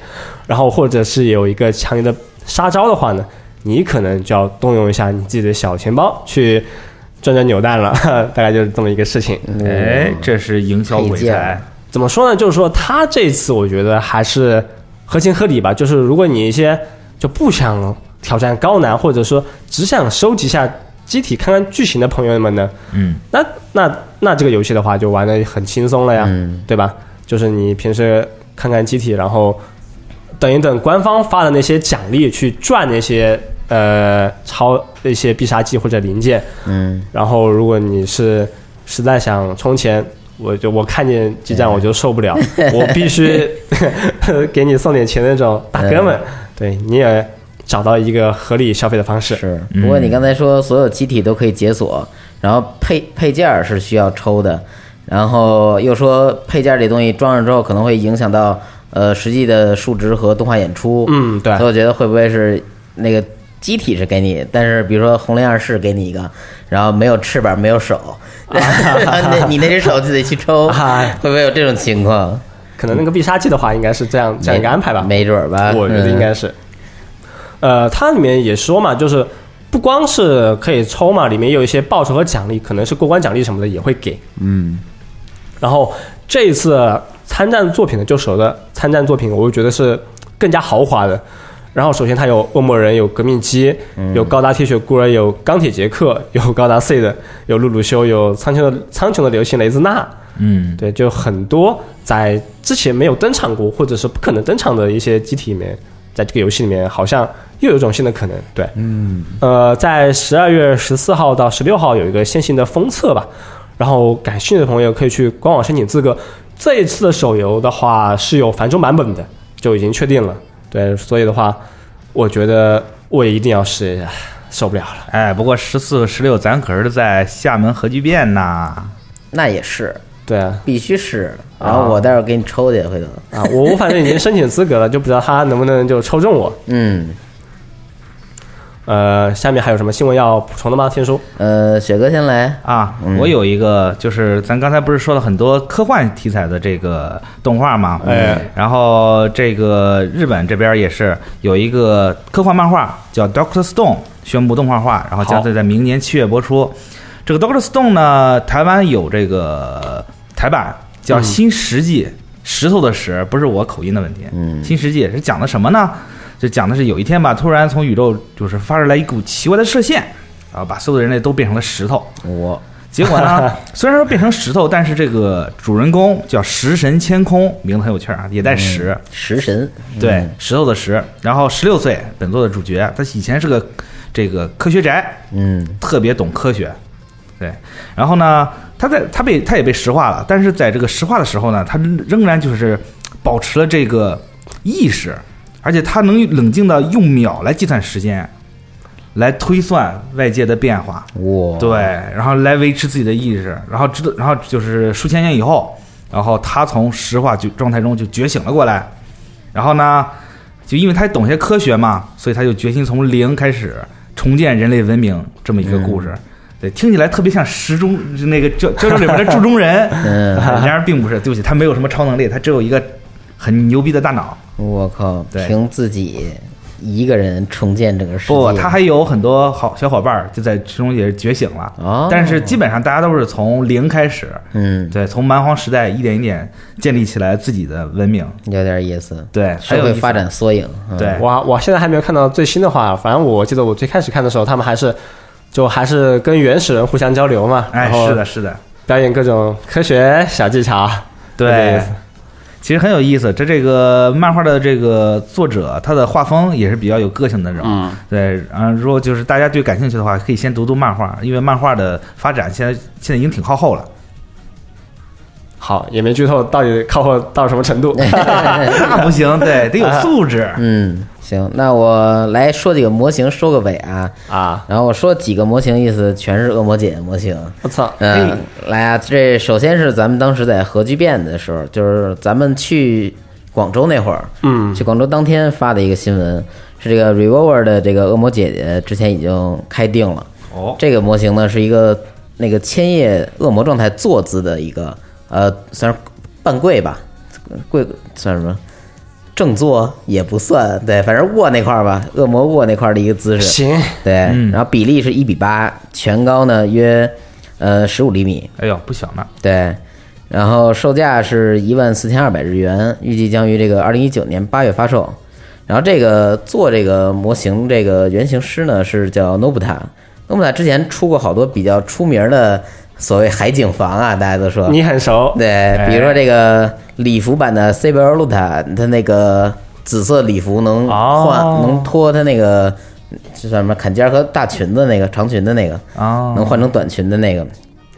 然后或者是有一个强烈的杀招的话呢，你可能就要动用一下你自己的小钱包去转转扭蛋了，大概就是这么一个事情。哎，这是营销鬼才，怎么说呢？就是说他这次我觉得还是合情合理吧。就是如果你一些就不想挑战高难，或者说只想收集一下机体、看看剧情的朋友们呢，嗯，那那那这个游戏的话就玩的很轻松了呀，嗯对吧？就是你平时看看机体，然后等一等官方发的那些奖励，去赚那些呃超那些必杀技或者零件，嗯，然后如果你是实在想充钱，我就我看见激战我就受不了，我必须 给你送点钱那种大哥们，对你也找到一个合理消费的方式。是。不过你刚才说所有机体都可以解锁，然后配配件儿是需要抽的，然后又说配件儿这东西装上之后可能会影响到呃实际的数值和动画演出。嗯，对所以我觉得会不会是那个机体是给你，但是比如说红莲二世给你一个，然后没有翅膀没有手，那你那只手就得去抽，啊会不会有这种情况？可能那个必杀技的话，应该是这样这样一个安排吧。没准儿吧，我觉得应该是。呃，它里面也说嘛，就是不光是可以抽嘛，里面有一些报酬和奖励，可能是过关奖励什么的也会给。嗯然后这一次参战作品的，就手的参战作品，我就觉得是更加豪华的。然后首先它有恶魔人，有革命机，有高达铁血孤儿，有钢铁杰克，有高达 seed，，有露露修，有苍穹的苍穹的流星雷兹纳。嗯，对，就很多在之前没有登场过，或者是不可能登场的一些机体里面，在这个游戏里面好像又有一种新的可能。对，嗯，呃，在十二月十四号到十六号有一个线性的封测吧，然后感兴趣的朋友可以去官网申请资格。这一次的手游的话是有繁中版本的，就已经确定了。对，所以的话，我觉得我也一定要试一下，受不了了。哎，不过十四、十六咱可是在厦门核聚变呐。那也是对啊，必须是，然后我待会儿给你抽去，回头。啊，我我反正已经申请资格了，就不知道他能不能就抽中我。嗯，呃，下面还有什么新闻要补充的吗？天叔？呃，雪哥先来。啊，嗯我有一个，就是咱刚才不是说了很多科幻题材的这个动画吗？哎，然后这个日本这边也是有一个科幻漫画叫《Doctor Stone》宣布动画化，然后将好会在明年七月播出。这个 Doctor Stone 呢，台湾有这个台版叫《新石纪》，石头的石，不是我口音的问题。嗯新石纪是讲的什么呢？就讲的是有一天吧，突然从宇宙就是发出来一股奇怪的射线，然后把所有的人类都变成了石头。我。结果呢，虽然说变成石头，但是这个主人公叫食神千空，名字很有趣啊，也带石，食神，对，石头的石。然后十六岁，本作的主角，他以前是个这个科学宅，嗯。特别懂科学，对。然后呢，他在他被他也被石化了，但是在这个石化的时候呢，他仍然就是保持了这个意识，而且他能冷静的用秒来计算时间，来推算外界的变化。哇对，然后来维持自己的意识，然后知道，然后就是数千年以后，然后他从石化就状态中就觉醒了过来，然后呢，就因为他懂些科学嘛，所以他就决心从零开始重建人类文明这么一个故事。对，听起来特别像时钟那个胶胶州里边的铸钟人，嗯，然而并不是。对不起，他没有什么超能力，他只有一个很牛逼的大脑。我靠，对。凭自己一个人重建这个世界，不，他还有很多好小伙伴儿就在其中也觉醒了。哦，但是基本上大家都是从零开始，嗯，对，从蛮荒时代一点一点建立起来自己的文明。有点意思，对，社会发展缩影，嗯。对我我现在还没有看到最新的话，反正我记得我最开始看的时候，他们还是就还是跟原始人互相交流嘛，哎，然后是的，是的，表演各种科学小技巧。对。思。其实很有意思。这这个漫画的这个作者，他的画风也是比较有个性的那种。嗯，对，啊，如果就是大家对感兴趣的话，可以先读读漫画，因为漫画的发展现在现在已经挺靠后了。好，也没剧透到底靠后到什么程度。那不行，对，得有素质。嗯，行，那我来说几个模型，收个尾啊。啊，然后我说几个模型，意思全是恶魔姐模型。我操！嗯，来啊，这首先是咱们当时在核聚变的时候，就是咱们去广州那会儿，嗯去广州当天发的一个新闻，是这个 Revolver 的这个恶魔姐姐之前已经开定了。哦，这个模型呢是一个那个千叶恶魔状态坐姿的一个，呃，算是半跪吧，跪算什么？正坐也不算，对，反正卧那块儿吧，恶魔卧那块儿的一个姿势。行，对，嗯然后比例是一比八，全高呢约呃十五厘米，哎呦，不小呢。对，然后售价是一万四千二百日元，预计将于这个二零一九年八月发售。然后这个做这个模型这个原型师呢是叫 Nobuta。Nobuta 之前出过好多比较出名的所谓海景房啊，大家都说你很熟。对，比如说这个礼服版的 Saber Luta，它那个紫色礼服能换、哦能脱它那个这算什么坎肩和大裙子那个长裙的那个，啊，能换成短裙的那个。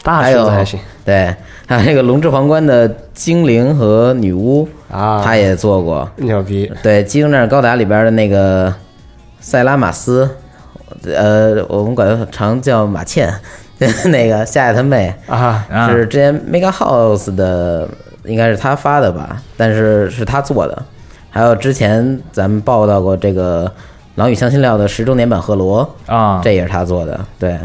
大还有裙子还行对，还有那个龙之皇冠的精灵和女巫，啊，他也做过。牛逼。对，《机动战士高达》里边的那个塞拉马斯，呃，我们管他常叫马茜，那个夏夏他妹，啊，啊是之前 Mega House 的，应该是他发的吧，但是是他做的。还有之前咱们报道过这个《狼与香辛料》的十周年版赫罗，啊，这也是他做的，对。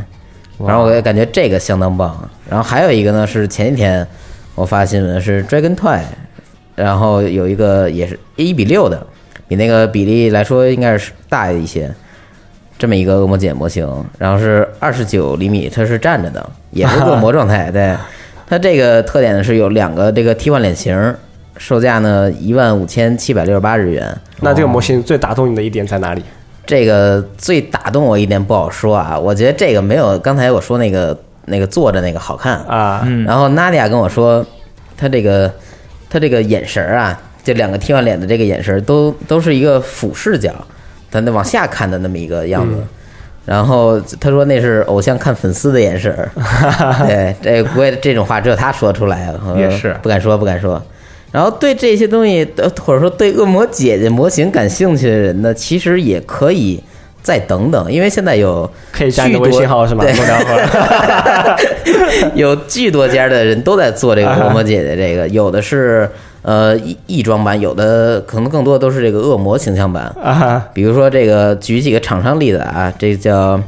然后我也感觉这个相当棒。然后还有一个呢，是前几天我发新闻是 Dragon Toy，然后有一个也是一比六的，比那个比例来说应该是大一些。这么一个恶魔姐模型，然后是二十九厘米，它是站着的，也是恶 魔状态。对，它这个特点呢是有两个这个替换脸型，售价呢一万五千七百六十八日元。那这个模型最打动你的一点在哪里？这个最打动我一点不好说啊，我觉得这个没有刚才我说那个那个坐着那个好看。啊，嗯然后娜迪亚跟我说，他这个他这个眼神儿啊，这两个替换脸的这个眼神儿都都是一个俯视角，他那往下看的那么一个样子。然后他说那是偶像看粉丝的眼神儿，对，这不会这种话只有他说出来 也是不敢说不敢说。然后对这些东西，呃或者说对恶魔姐姐模型感兴趣的人呢，其实也可以再等等，因为现在有可以加你的微信号是吗？对。有巨多家的人都在做这个恶魔姐姐，这个有的是呃异异装版，有的可能更多都是这个恶魔形象版。啊，比如说这个举几个厂商例子啊，这叫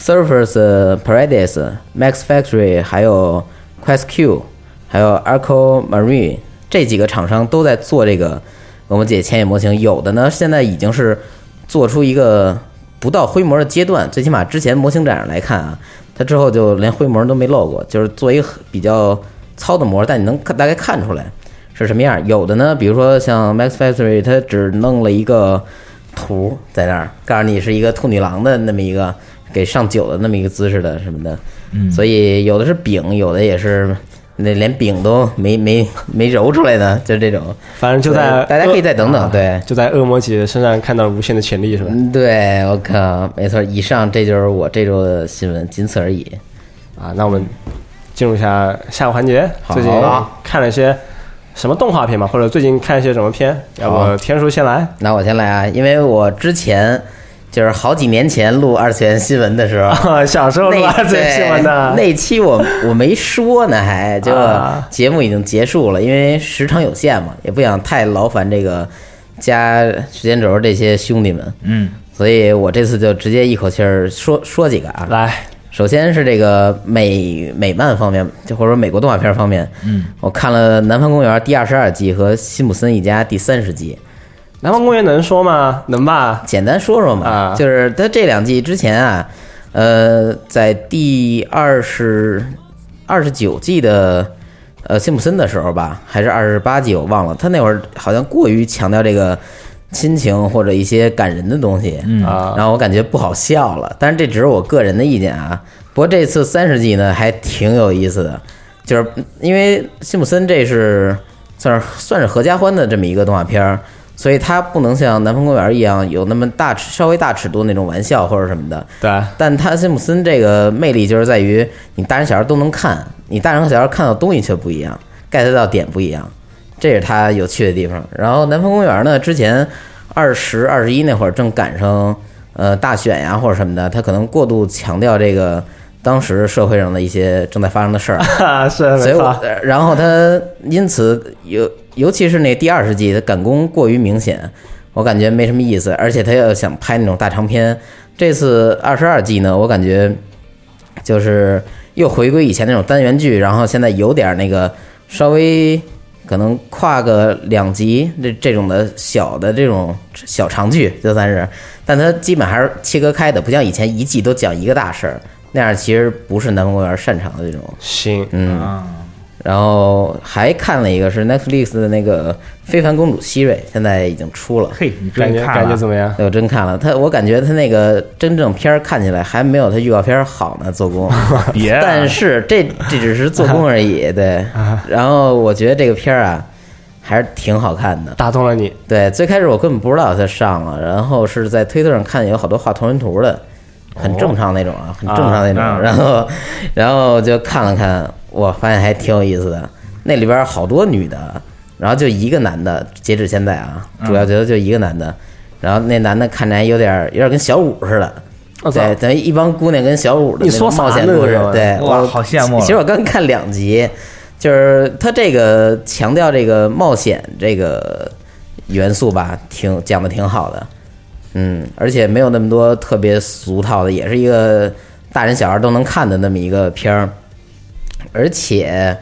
Surface Paradise、Max Factory，还有 Quest Q，还有 Arco Marine 这几个厂商都在做这个我们姐姐牵引模型，有的呢现在已经是做出一个不到灰模的阶段，最起码之前模型展上来看啊，它之后就连灰模都没露过，就是做一个比较糙的模，但你能看大概看出来是什么样。有的呢，比如说像 Max Factory，它只弄了一个图在那儿，告诉你是一个兔女郎的那么一个给上酒的那么一个姿势的什么的，嗯所以有的是饼，有的也是那连饼都没没没揉出来的，就这种。反正就在大家可以再等等啊对就在恶魔姐身上看到了无限的潜力，是吧？嗯，对，我靠，没错，以上这就是我这周的新闻，仅此而已。啊，那我们进入一下下个环节。好最近看了一些什么动画片嘛，或者最近看一些什么片？要好不天叔先来？那我先来啊，因为我之前就是好几年前录二次元新闻的时候，小时候录那二次元新闻的对那期我我没说呢，还就啊节目已经结束了，因为时长有限嘛，也不想太劳烦这个加时间轴这些兄弟们，嗯所以我这次就直接一口气儿说说几个啊。来，首先是这个美美漫方面，就或者说美国动画片方面，嗯，我看了《南方公园》第二十二季和《辛普森一家》第三十集。南方公园能说吗？能吧？简单说说嘛，啊就是他这两季之前啊，呃，在第二十二十九季的呃辛普森的时候吧，还是二十八季我忘了，他那会儿好像过于强调这个亲情或者一些感人的东西，嗯啊，然后我感觉不好笑了。但是这只是我个人的意见啊。不过这次三十季呢还挺有意思的，就是因为辛普森这是算是算是合家欢的这么一个动画片儿，所以它不能像《南方公园》一样有那么大尺稍微大尺度那种玩笑或者什么的。对，但他辛普森这个魅力就是在于你大人小孩都能看，你大人和小孩看到东西却不一样，get 到点不一样，这是他有趣的地方。然后《南方公园》呢，之前二十二十一那会儿正赶上呃大选呀或者什么的，他可能过度强调这个当时社会上的一些正在发生的事儿。是所以然后他因此尤尤其是那第二十季，他赶工过于明显，我感觉没什么意思，而且他要想拍那种大长篇，这次二十二季呢，我感觉就是又回归以前那种单元剧，然后现在有点那个稍微可能跨个两集这这种的小的这种小长剧，就算是，但它基本还是切割开的，不像以前一季都讲一个大事儿，那样其实不是南方公园擅长的这种。行，嗯，啊，然后还看了一个是 Netflix 的那个《非凡公主希瑞》，现在已经出了。嘿，你终感觉于看了感觉怎么样？对我真看了他，我感觉他那个真正片儿看起来还没有他预告片儿好呢，做工。别啊但是这这只是做工而已，对。然后我觉得这个片儿啊，还是挺好看的。打动了你，对，最开始我根本不知道他上了，然后是在推特上看有好多画同人图的，很正常那种啊，很正常那种。啊然后，然后就看了看，我发现还挺有意思的。那里边好多女的，然后就一个男的，截止现在啊，主要角色就一个男的。然后那男的看着还有点有点跟小五似的，对，等于一帮姑娘跟小五的你那种说冒险故事，对，哇我好羡慕其实我刚看两集，就是他这个强调这个冒险这个元素吧，挺讲的挺好的，嗯，而且没有那么多特别俗套的，也是一个大人小孩都能看的那么一个片儿，而且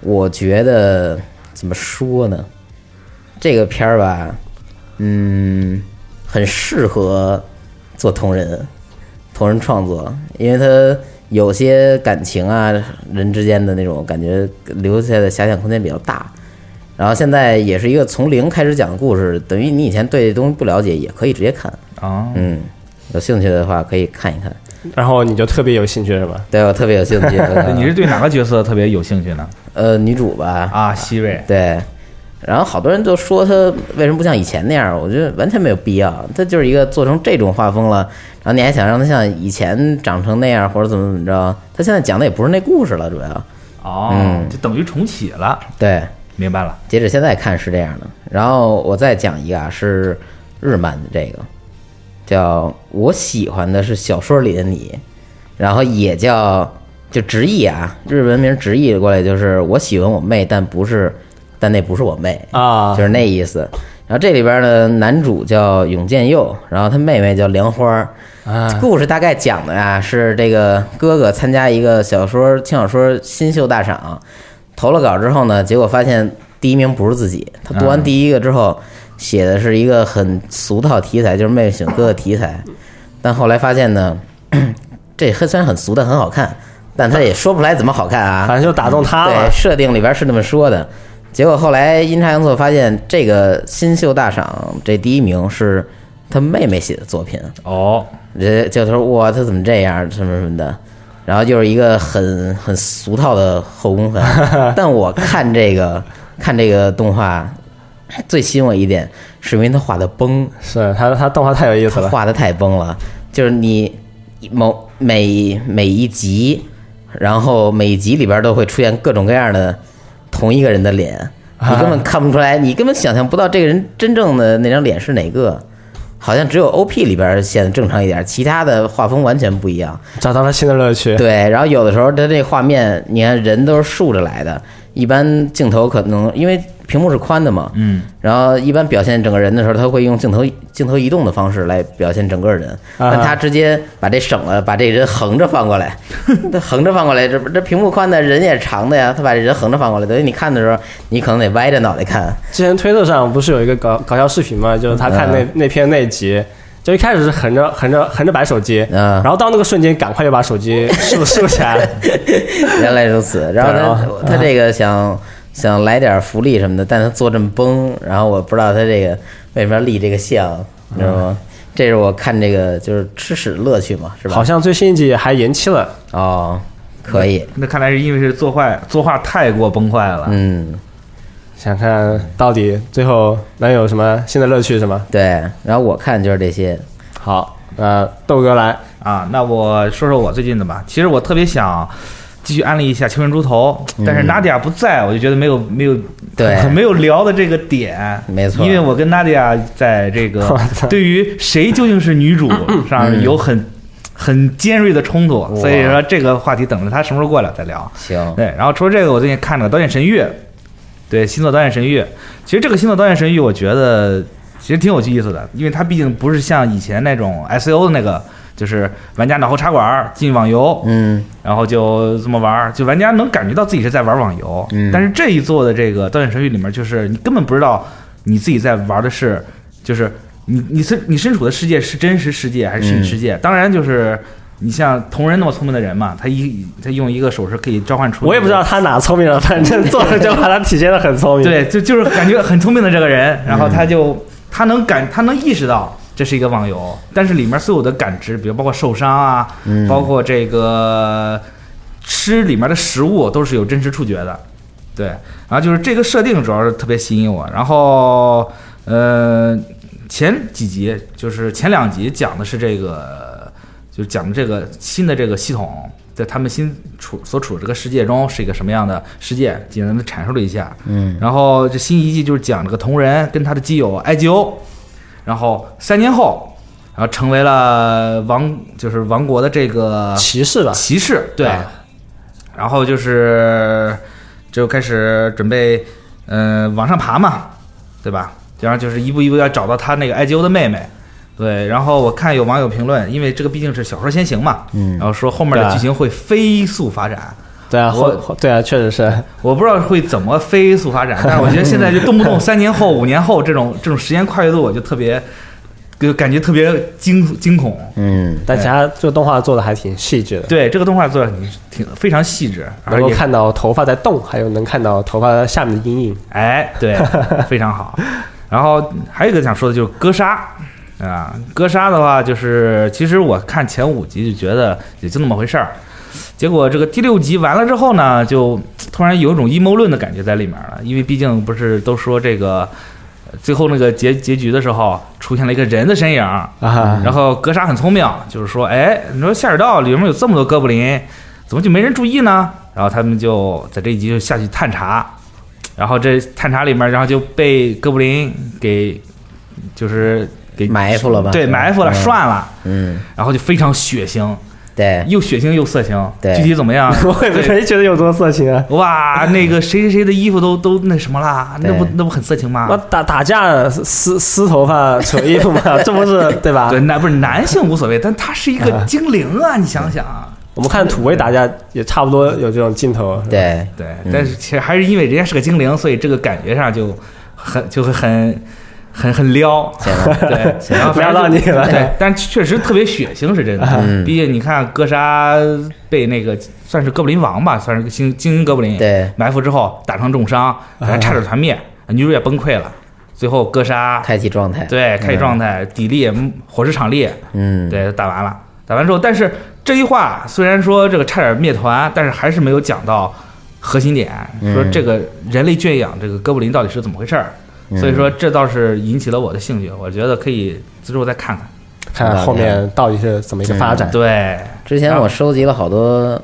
我觉得怎么说呢，这个片儿吧，嗯，很适合做同人，同人创作，因为它有些感情啊，人之间的那种感觉留下的遐想空间比较大。然后现在也是一个从零开始讲的故事，等于你以前对这东西不了解，也可以直接看。啊，嗯，有兴趣的话可以看一看。然后你就特别有兴趣是吧？对我特别有兴趣。你是对哪个角色特别有兴趣呢？呃女主吧？啊，希瑞，对。然后好多人都说他为什么不像以前那样？我觉得完全没有必要。他就是一个做成这种画风了，然后你还想让他像以前长成那样，或者怎么怎么着？他现在讲的也不是那故事了，主要哦嗯，就等于重启了，对。明白了。截止现在看是这样的。然后我再讲一个啊，是日漫的这个，叫我喜欢的是小说里的你，然后也叫就直译啊，日文名直译过来就是我喜欢我妹，但不是，但那不是我妹，啊就是那意思。然后这里边呢，男主叫永健佑，然后他妹妹叫凉花儿。啊，故事大概讲的呀是这个哥哥参加一个小说轻小说新秀大赏，投了稿之后呢，结果发现第一名不是自己。他读完第一个之后，写的是一个很俗套题材，就是妹妹选哥哥题材，但后来发现呢，这很虽然很俗，但很好看，但他也说不出来怎么好看啊。反正就打动他对，了。设定里边是那么说的。结果后来阴差阳错发现，这个新秀大赏这第一名是他妹妹写的作品。哦，人就他说哇，他怎么这样，什么什么的，然后就是一个很很俗套的后宫粉。但我看这个看这个动画，最吸引我一点是因为他画的崩，是他他动画太有意思了，画的太崩了，就是你某每每一集，然后每一集里边都会出现各种各样的同一个人的脸，你根本看不出来，你根本想象不到这个人真正的那张脸是哪个。好像只有 OP 里边显得正常一点，其他的画风完全不一样。找到了新的乐趣。对，然后有的时候他这画面，你看人都是竖着来的，一般镜头可能因为屏幕是宽的嘛，嗯，然后一般表现整个人的时候，他会用镜头镜头移动的方式来表现整个人，啊。但他直接把这省了，把这人横着放过来，他 横着放过来，这不这屏幕宽的人也长的呀，他把这人横着放过来，等于你看的时候，你可能得歪着脑袋看，之前推特上不是有一个搞搞笑视频嘛，就是他看那、嗯。那篇那集，就一开始是横着横着横着摆手机，嗯然后到那个瞬间赶快就把手机 竖竖起来，原来如此。然后他后他这个想想来点福利什么的，但他做这么崩，然后我不知道他这个为什么要立这个像，你知道吗？这是我看这个就是吃屎的乐趣嘛，是吧？好像最新一季还延期了。哦，可以，那看来是因为是作坏作画太过崩坏了。嗯，想看到底最后能有什么新的乐趣是吗？对，然后我看就是这些，好，呃豆哥来，啊，那我说说我最近的吧。其实我特别想继续安利一下《青春猪头》，但是嗯 Nadia 不在，我就觉得没有没有对。没有聊的这个点。没错，因为我跟娜迪亚在这个 对于谁究竟是女主 上嗯。有很很尖锐的冲突，所以说这个话题等着他什么时候过来再聊。行，对，然后除了这个，我最近看了《刀剑神域》，对，新作《导演神域》。其实这个新作《导演神域》，我觉得其实挺有意思的，因为它毕竟不是像以前那种 S O 的那个，就是玩家脑后插管进网游，嗯然后就这么玩儿，就玩家能感觉到自己是在玩网游。嗯但是这一座的这个《导演神域》里面，就是你根本不知道你自己在玩的是，就是你你身你身处的世界是真实世界还是虚拟世嗯界？当然就是。你像同人那么聪明的人嘛，他一他用一个手势可以召唤出。我也不知道他哪聪明了，反正做着就把他体现的很聪明。，对，就就是感觉很聪明的这个人，然嗯后他就他能感他能意识到这是一个网游，但是里面所有的感知，比如包括受伤啊，嗯，包括这个吃里面的食物都是有真实触觉的，对，然后就是这个设定主要是特别吸引我，然后呃前几集就是前两集讲的是这个，就是讲的这个新的这个系统。在他们新处所处这个世界中是一个什么样的世界，简单的阐述了一下。嗯然后这新一季就是讲这个同人跟他的基友艾吉欧，然后三年后，然后成为了王，就是王国的这个骑士吧，骑士，对，啊然后就是就开始准备，嗯、往上爬嘛，对吧？然后就是一步一步要找到他那个艾吉欧的妹妹，对。然后我看有网友评论，因为这个毕竟是小说先行嘛，嗯然后说后面的剧情会飞速发展。对啊，我对啊，确实是。我不知道会怎么飞速发展，但是我觉得现在就动不动 三年后、五年后这种这种时间跨越度，我就特别，就感觉特别惊惊恐。嗯但其他这个动画做的还挺细致的，对这个动画做的挺挺非常细致，能够看到头发在动，还有能看到头发下面的阴影。哎，对，非常好。然后还有一个想说的就是哥杀啊，哥杀的话就是其实我看前五集就觉得也就那么回事儿，结果这个第六集完了之后呢，就突然有一种阴谋论的感觉在里面了，因为毕竟不是都说这个。呃最后那个结结局的时候，出现了一个人的身影，啊，然后格杀很聪明，就是说，哎，你说下水道里面有这么多哥布林，怎么就没人注意呢？然后他们就在这一集就下去探查，然后这探查里面，然后就被哥布林给就是给埋伏了吧对，埋伏了，嗯涮了，嗯，然后就非常血腥，对，又血腥又色情。对具体怎么样？我也没觉得有多色情啊。哇，那个谁谁谁的衣服都都那什么啦，那不那不很色情吗我？打打架撕撕头发扯衣服嘛，这不是 对吧？对，那不是男性无所谓，但他是一个精灵啊，你想想。我们看土味打架也差不多有这种镜头。对，对，嗯但是其实还是因为人家是个精灵，所以这个感觉上就很就会很很很撩。对，然后撩到你了。对，但确实特别血腥，是真的。嗯。毕竟你看哥莎被那个算是哥布林王吧，算是个精精英哥布林，对，埋伏之后打成重伤，还差点团灭，女主也崩溃了。最后哥莎开启状态，对开启状态，底力火石场力，嗯，对，打完了，打完之后，但是这句话虽然说这个差点灭团，但是还是没有讲到核心点，嗯。说这个人类圈养这个哥布林到底是怎么回事儿。嗯所以说这倒是引起了我的兴趣，我觉得可以之后再看看。看看后面到底是怎么一个发展。对，之前我收集了好多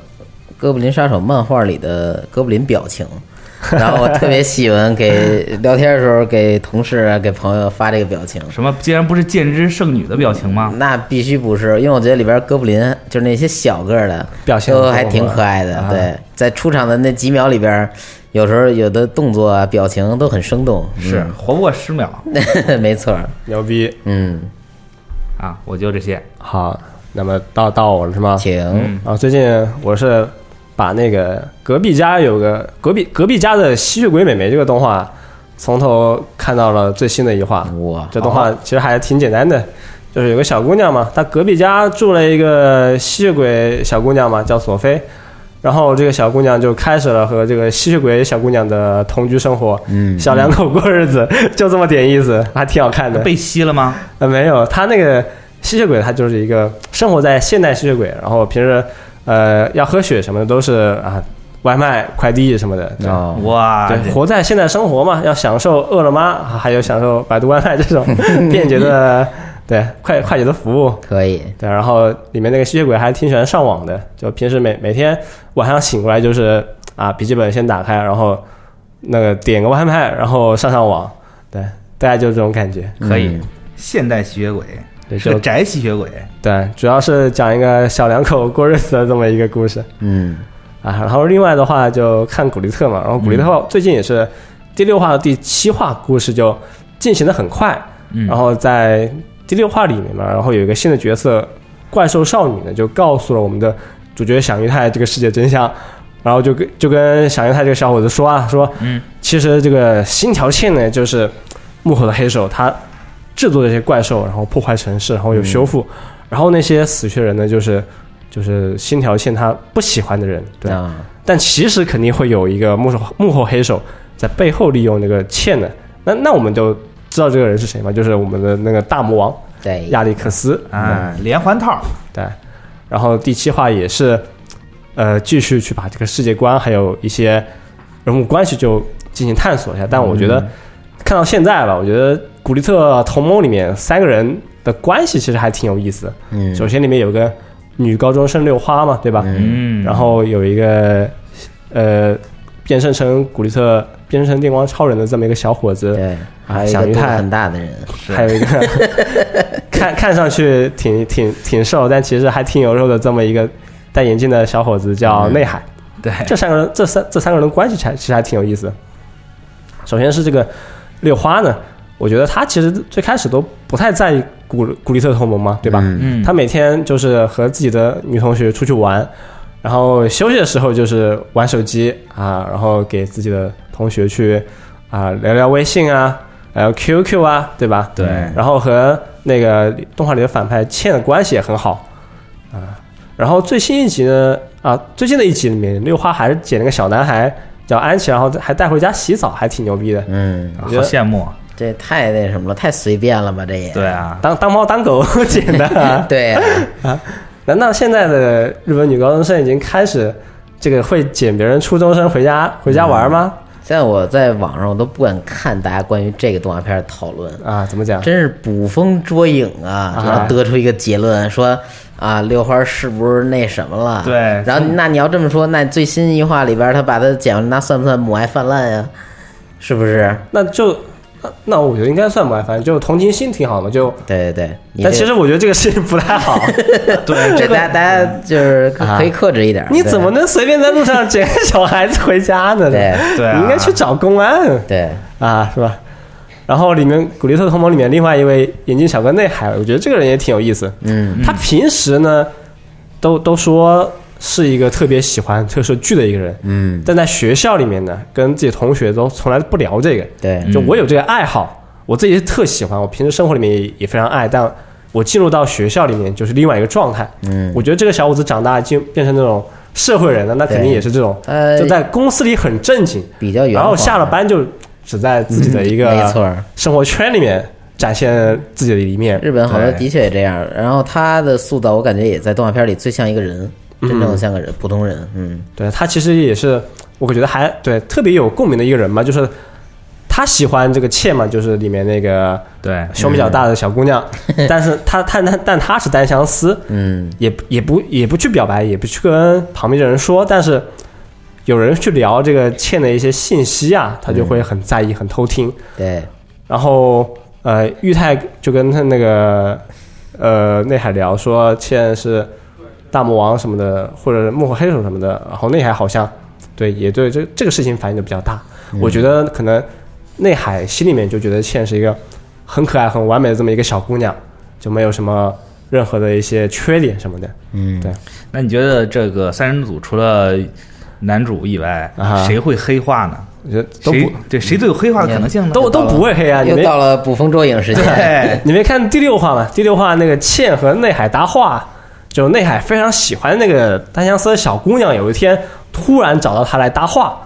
哥布林杀手漫画里的哥布林表情，然后我特别喜欢给聊天的时候给同事啊、给朋友发这个表情。什么既然不是剑之圣女的表情吗？那必须不是，因为我觉得里边哥布林就是那些小个儿的表情都还挺可爱的。啊对，在出场的那几秒里边，有时候有的动作啊、表情都很生动。是活不过十秒嗯，没错。牛逼！嗯，啊！我就这些。好，那么到到我了是吗？请。嗯，啊，最近我是把那个隔壁家有个隔壁隔壁家的吸血鬼美眉这个动画，从头看到了最新的一话。哇，这动画其实还挺简单的，就是有个小姑娘嘛，她隔壁家住了一个吸血鬼小姑娘嘛，叫索菲。然后这个小姑娘就开始了和这个吸血鬼小姑娘的同居生活，嗯，小两口过日子，就这么点意思，还挺好看的。被吸了吗？呃，没有，他那个吸血鬼，他就是一个生活在现代吸血鬼，然后平时呃要喝血什么的都是啊外卖、快递什么的。对哦，哇，对，活在现代生活嘛，要享受饿了么，还有享受百度外卖这种 便捷的，对快快捷的服务。可以，对，然后里面那个吸血鬼还挺喜欢上网的，就平时每每天晚上醒过来就是啊，笔记本先打开，然后那个点个外卖，然后上上网，对，大家就这种感觉。可以嗯，现代吸血鬼对，就是个宅吸血鬼，对，主要是讲一个小两口过日子的这么一个故事嗯啊。然后另外的话就看古力特嘛，然后古力特最近也是第六话和第七话故事就进行的很快，嗯然后在第六话里面嘛，然后有一个新的角色怪兽少女呢，就告诉了我们的主角响玉泰这个世界真相，然后就跟就跟响玉泰这个小伙子说啊，说嗯，其实这个新条线呢，就是幕后的黑手，他制作这些怪兽，然后破坏城市，然后有修复，然后那些死去的人呢，就是就是新条线他不喜欢的人，对，啊，但其实肯定会有一个幕后幕后黑手在背后利用那个茜的，那那我们就知道这个人是谁吗，就是我们的那个大魔王对，亚历克斯，啊，连环套，对，然后第七话也是，呃，继续去把这个世界观还有一些人物关系就进行探索一下。但我觉得、看到现在吧，我觉得古力特同盟里面三个人的关系其实还挺有意思的。嗯，首先里面有个女高中生六花嘛，对吧？嗯，然后有一个呃变身成古力特变身成电光超人的这么一个小伙子，对，还有一个很大的人，还有一个 看看上去挺挺挺瘦，但其实还挺有肉的这么一个戴眼镜的小伙子叫内海。对，这三个人，这三这三个人的关系其实其实还挺有意思的。首先是这个六花呢，我觉得他其实最开始都不太在意古古力特同盟嘛，对吧？嗯嗯，他每天就是和自己的女同学出去玩，然后休息的时候就是玩手机啊，然后给自己的同学去啊聊聊微信啊，还有 QQ 啊，对吧？对然后和那个动画里的反派茜的关系也很好啊。然后最新一集呢，啊，最近的一集里面，六花还是捡了个小男孩叫安琪，然后还带回家洗澡，还挺牛逼的。嗯，好羡慕，这太那什么了，太随便了吧？这也对啊，当当猫当狗 捡的、啊，对啊，难道现在的日本女高中生已经开始这个会捡别人初中生回家回家玩吗？现在我在网上我都不敢看大家关于这个动画片的讨论，啊，怎么讲？真是捕风捉影啊！啊然后得出一个结论说啊，六花是不是那什么了？对然后那你要这么说，那最新一话里边他把它剪了，那算不算母爱泛滥呀？是不是？那就那那我觉得应该算不爱，反正就同情心挺好嘛。就对对对，但其实我觉得这个事情不太好。对 这大家大家就是啊可以克制一点。你怎么能随便在路上捡个小孩子回家呢？对对啊你应该去找公安对啊，是吧？然后里面古力特同盟里面另外一位眼镜小哥内海，我觉得这个人也挺有意思。嗯他平时呢，都都说是一个特别喜欢特摄剧的一个人，嗯，但在学校里面呢，跟自己同学都从来不聊这个。对。就我有这个爱好，我自己特喜欢，我平时生活里面也也非常爱，但我进入到学校里面就是另外一个状态。嗯，我觉得这个小伙子长大就变成那种社会人了，那肯定也是这种，呃就在公司里很正经，比较有然后下了班就只在自己的一没个错。生活圈里面展现自己的一面。日本好像的确也这样，然后他的塑造，我感觉也在动画片里最像一个人，嗯真正像个人，普通人。嗯，对他其实也是，我觉得还对特别有共鸣的一个人嘛，就是他喜欢这个茜嘛，就是里面那个对，胸比较大的小姑娘，但是他他但但他是单相思，嗯，也也不也不去表白，也不去跟旁边的人说，但是有人去聊这个茜的一些信息啊，他就会很在意，很偷听。对，然后呃，玉泰就跟他那个呃内海聊说茜是大魔王什么的，或者幕后黑手什么的，然后内海好像对也对这这个事情反应的比较大。我觉得可能内海心里面就觉得茜是一个很可爱、很完美的这么一个小姑娘，就没有什么任何的一些缺点什么的。嗯，对那你觉得这个三人组除了男主以外啊，谁会黑化呢？我觉得都谁不对谁最有黑化的可能性呢？都都不会黑啊！你又到了捕风捉影时间。对，你没看第六话吗？第六话那个茜和内海搭话，就内海非常喜欢那个单相思的小姑娘，有一天突然找到她来搭话，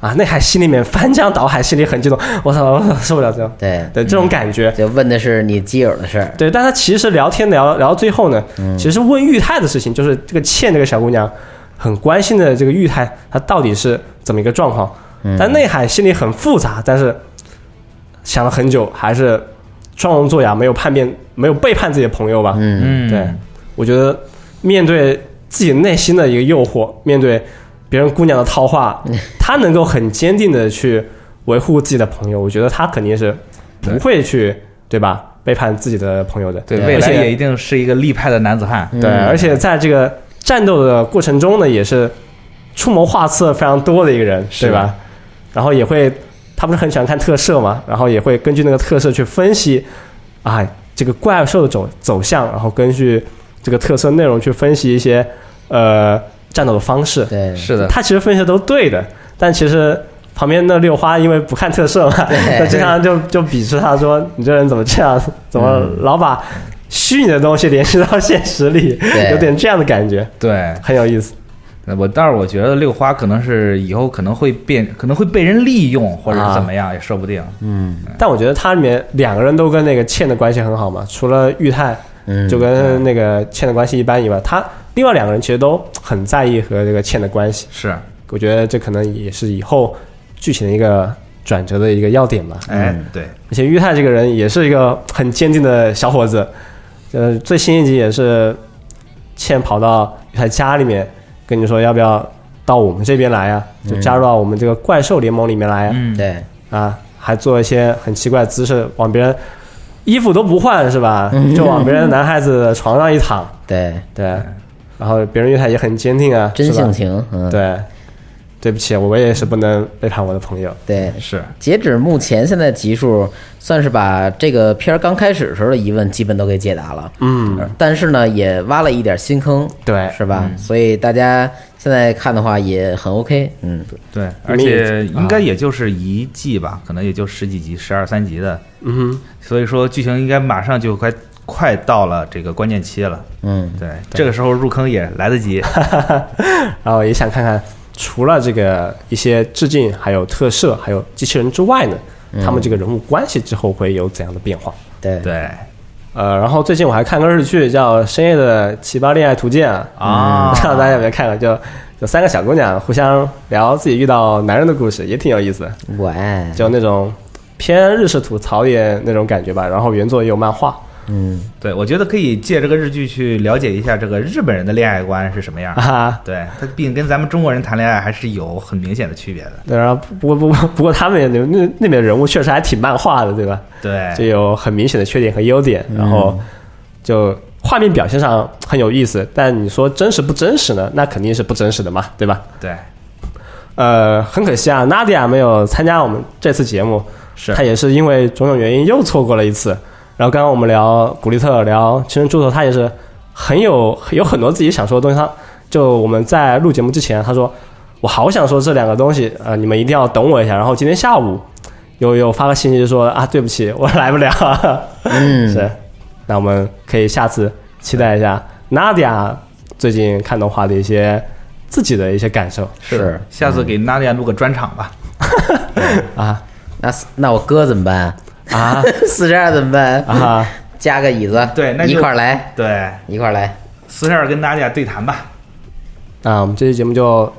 啊，内海心里面翻江倒海，心里很激动，我操，我受不了这种对，对这种感觉。就问的是你基友的事儿。对，但他其实聊天聊聊到最后呢，其实问玉泰的事情，就是这个倩这个小姑娘很关心的这个玉泰他到底是怎么一个状况。嗯但内海心里很复杂，但是想了很久，还是装聋作哑，没有叛变，没有背叛自己的朋友吧。嗯嗯，对，我觉得面对自己内心的一个诱惑，面对别人姑娘的套话，他能够很坚定的去维护自己的朋友，我觉得他肯定是不会去对吧背叛自己的朋友的。对，未来而且也一定是一个立派的男子汉。嗯对，而且在这个战斗的过程中呢，也是出谋划策非常多的一个人，对吧？然后也会，他不是很喜欢看特摄嘛，然后也会根据那个特摄去分析，啊，这个怪兽的走走向，然后根据这个特色内容去分析一些呃战斗的方式。对，是的，他其实分析的都对的，但其实旁边那六花因为不看特色嘛，对那经常就就鄙视他说：“你这人怎么这样？怎么老把虚拟的东西联系到现实里？”有点这样的感觉，对，很有意思。我但是我觉得六花可能是以后可能会变，可能会被人利用，或者是怎么样，也说不定。嗯但我觉得它里面两个人都跟那个倩的关系很好嘛，除了玉泰嗯，就跟那个倩的关系一般以外，他另外两个人其实都很在意和这个倩的关系。是，我觉得这可能也是以后剧情的一个转折的一个要点吧。哎嗯，对，而且玉泰这个人也是一个很坚定的小伙子，呃，最新一集也是倩跑到玉泰家里面跟你说要不要到我们这边来啊，就加入到我们这个怪兽联盟里面来啊，嗯，对，啊，还做一些很奇怪的姿势，往别人衣服都不换是吧？嗯。就往别人男孩子床上一躺，对，对，然后别人对他也很坚定啊，真性情，嗯，对，对不起，我也是不能背叛我的朋友。对。是，截止目前，现在集数算是把这个片儿刚开始时候的疑问基本都给解答了，嗯，但是呢，也挖了一点新坑，对，是吧？所以大家现在看的话也很 OK，嗯，对，而且应该也就是一季吧，可能也就十几集、十二三集的，嗯哼，所以说剧情应该马上就快快到了这个关键期了。嗯，对，这个时候入坑也来得及。然后也想看看，除了这个一些致敬，还有特摄，还有机器人之外呢，他们这个人物关系之后会有怎样的变化？对，对呃，然后最近我还看个日剧叫《深夜的奇葩恋爱图鉴》啊，啊不知道大家有没有看过？就就三个小姑娘互相聊自己遇到男人的故事，也挺有意思的，我爱，就那种偏日式吐槽一点那种感觉吧。然后原作也有漫画嗯，对，我觉得可以借这个日剧去了解一下这个日本人的恋爱观是什么样啊。对他，毕竟跟咱们中国人谈恋爱还是有很明显的区别的。对，然后不过不过不过他们那那那边人物确实还挺漫画的，对吧？对，就有很明显的缺点和优点，然后就画面表现上很有意思，但你说真实不真实呢？那肯定是不真实的嘛，对吧？对，呃，很可惜啊，Nadia 没有参加我们这次节目，是她也是因为种种原因又错过了一次。然后刚刚我们聊古力特，聊青春猪头，他也是很有有很多自己想说的东西。他就我们在录节目之前，他说我好想说这两个东西，呃，你们一定要等我一下。然后今天下午又又发个信息说啊，对不起，我来不了。嗯，是，那我们可以下次期待一下 Nadia 最近看动画的一些自己的一些感受是，下次给 Nadia 录个专场吧。啊那那我哥怎么办？啊 四十二怎么办？啊！加个椅子，对那就一块儿来，对，一块儿来。四十二跟娜迪亚对谈吧。那我们这期节目就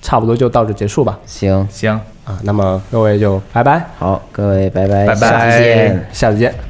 差不多就到这结束吧行，行，啊，那么各位就拜拜，好，各位拜拜，拜拜下次见。下次见。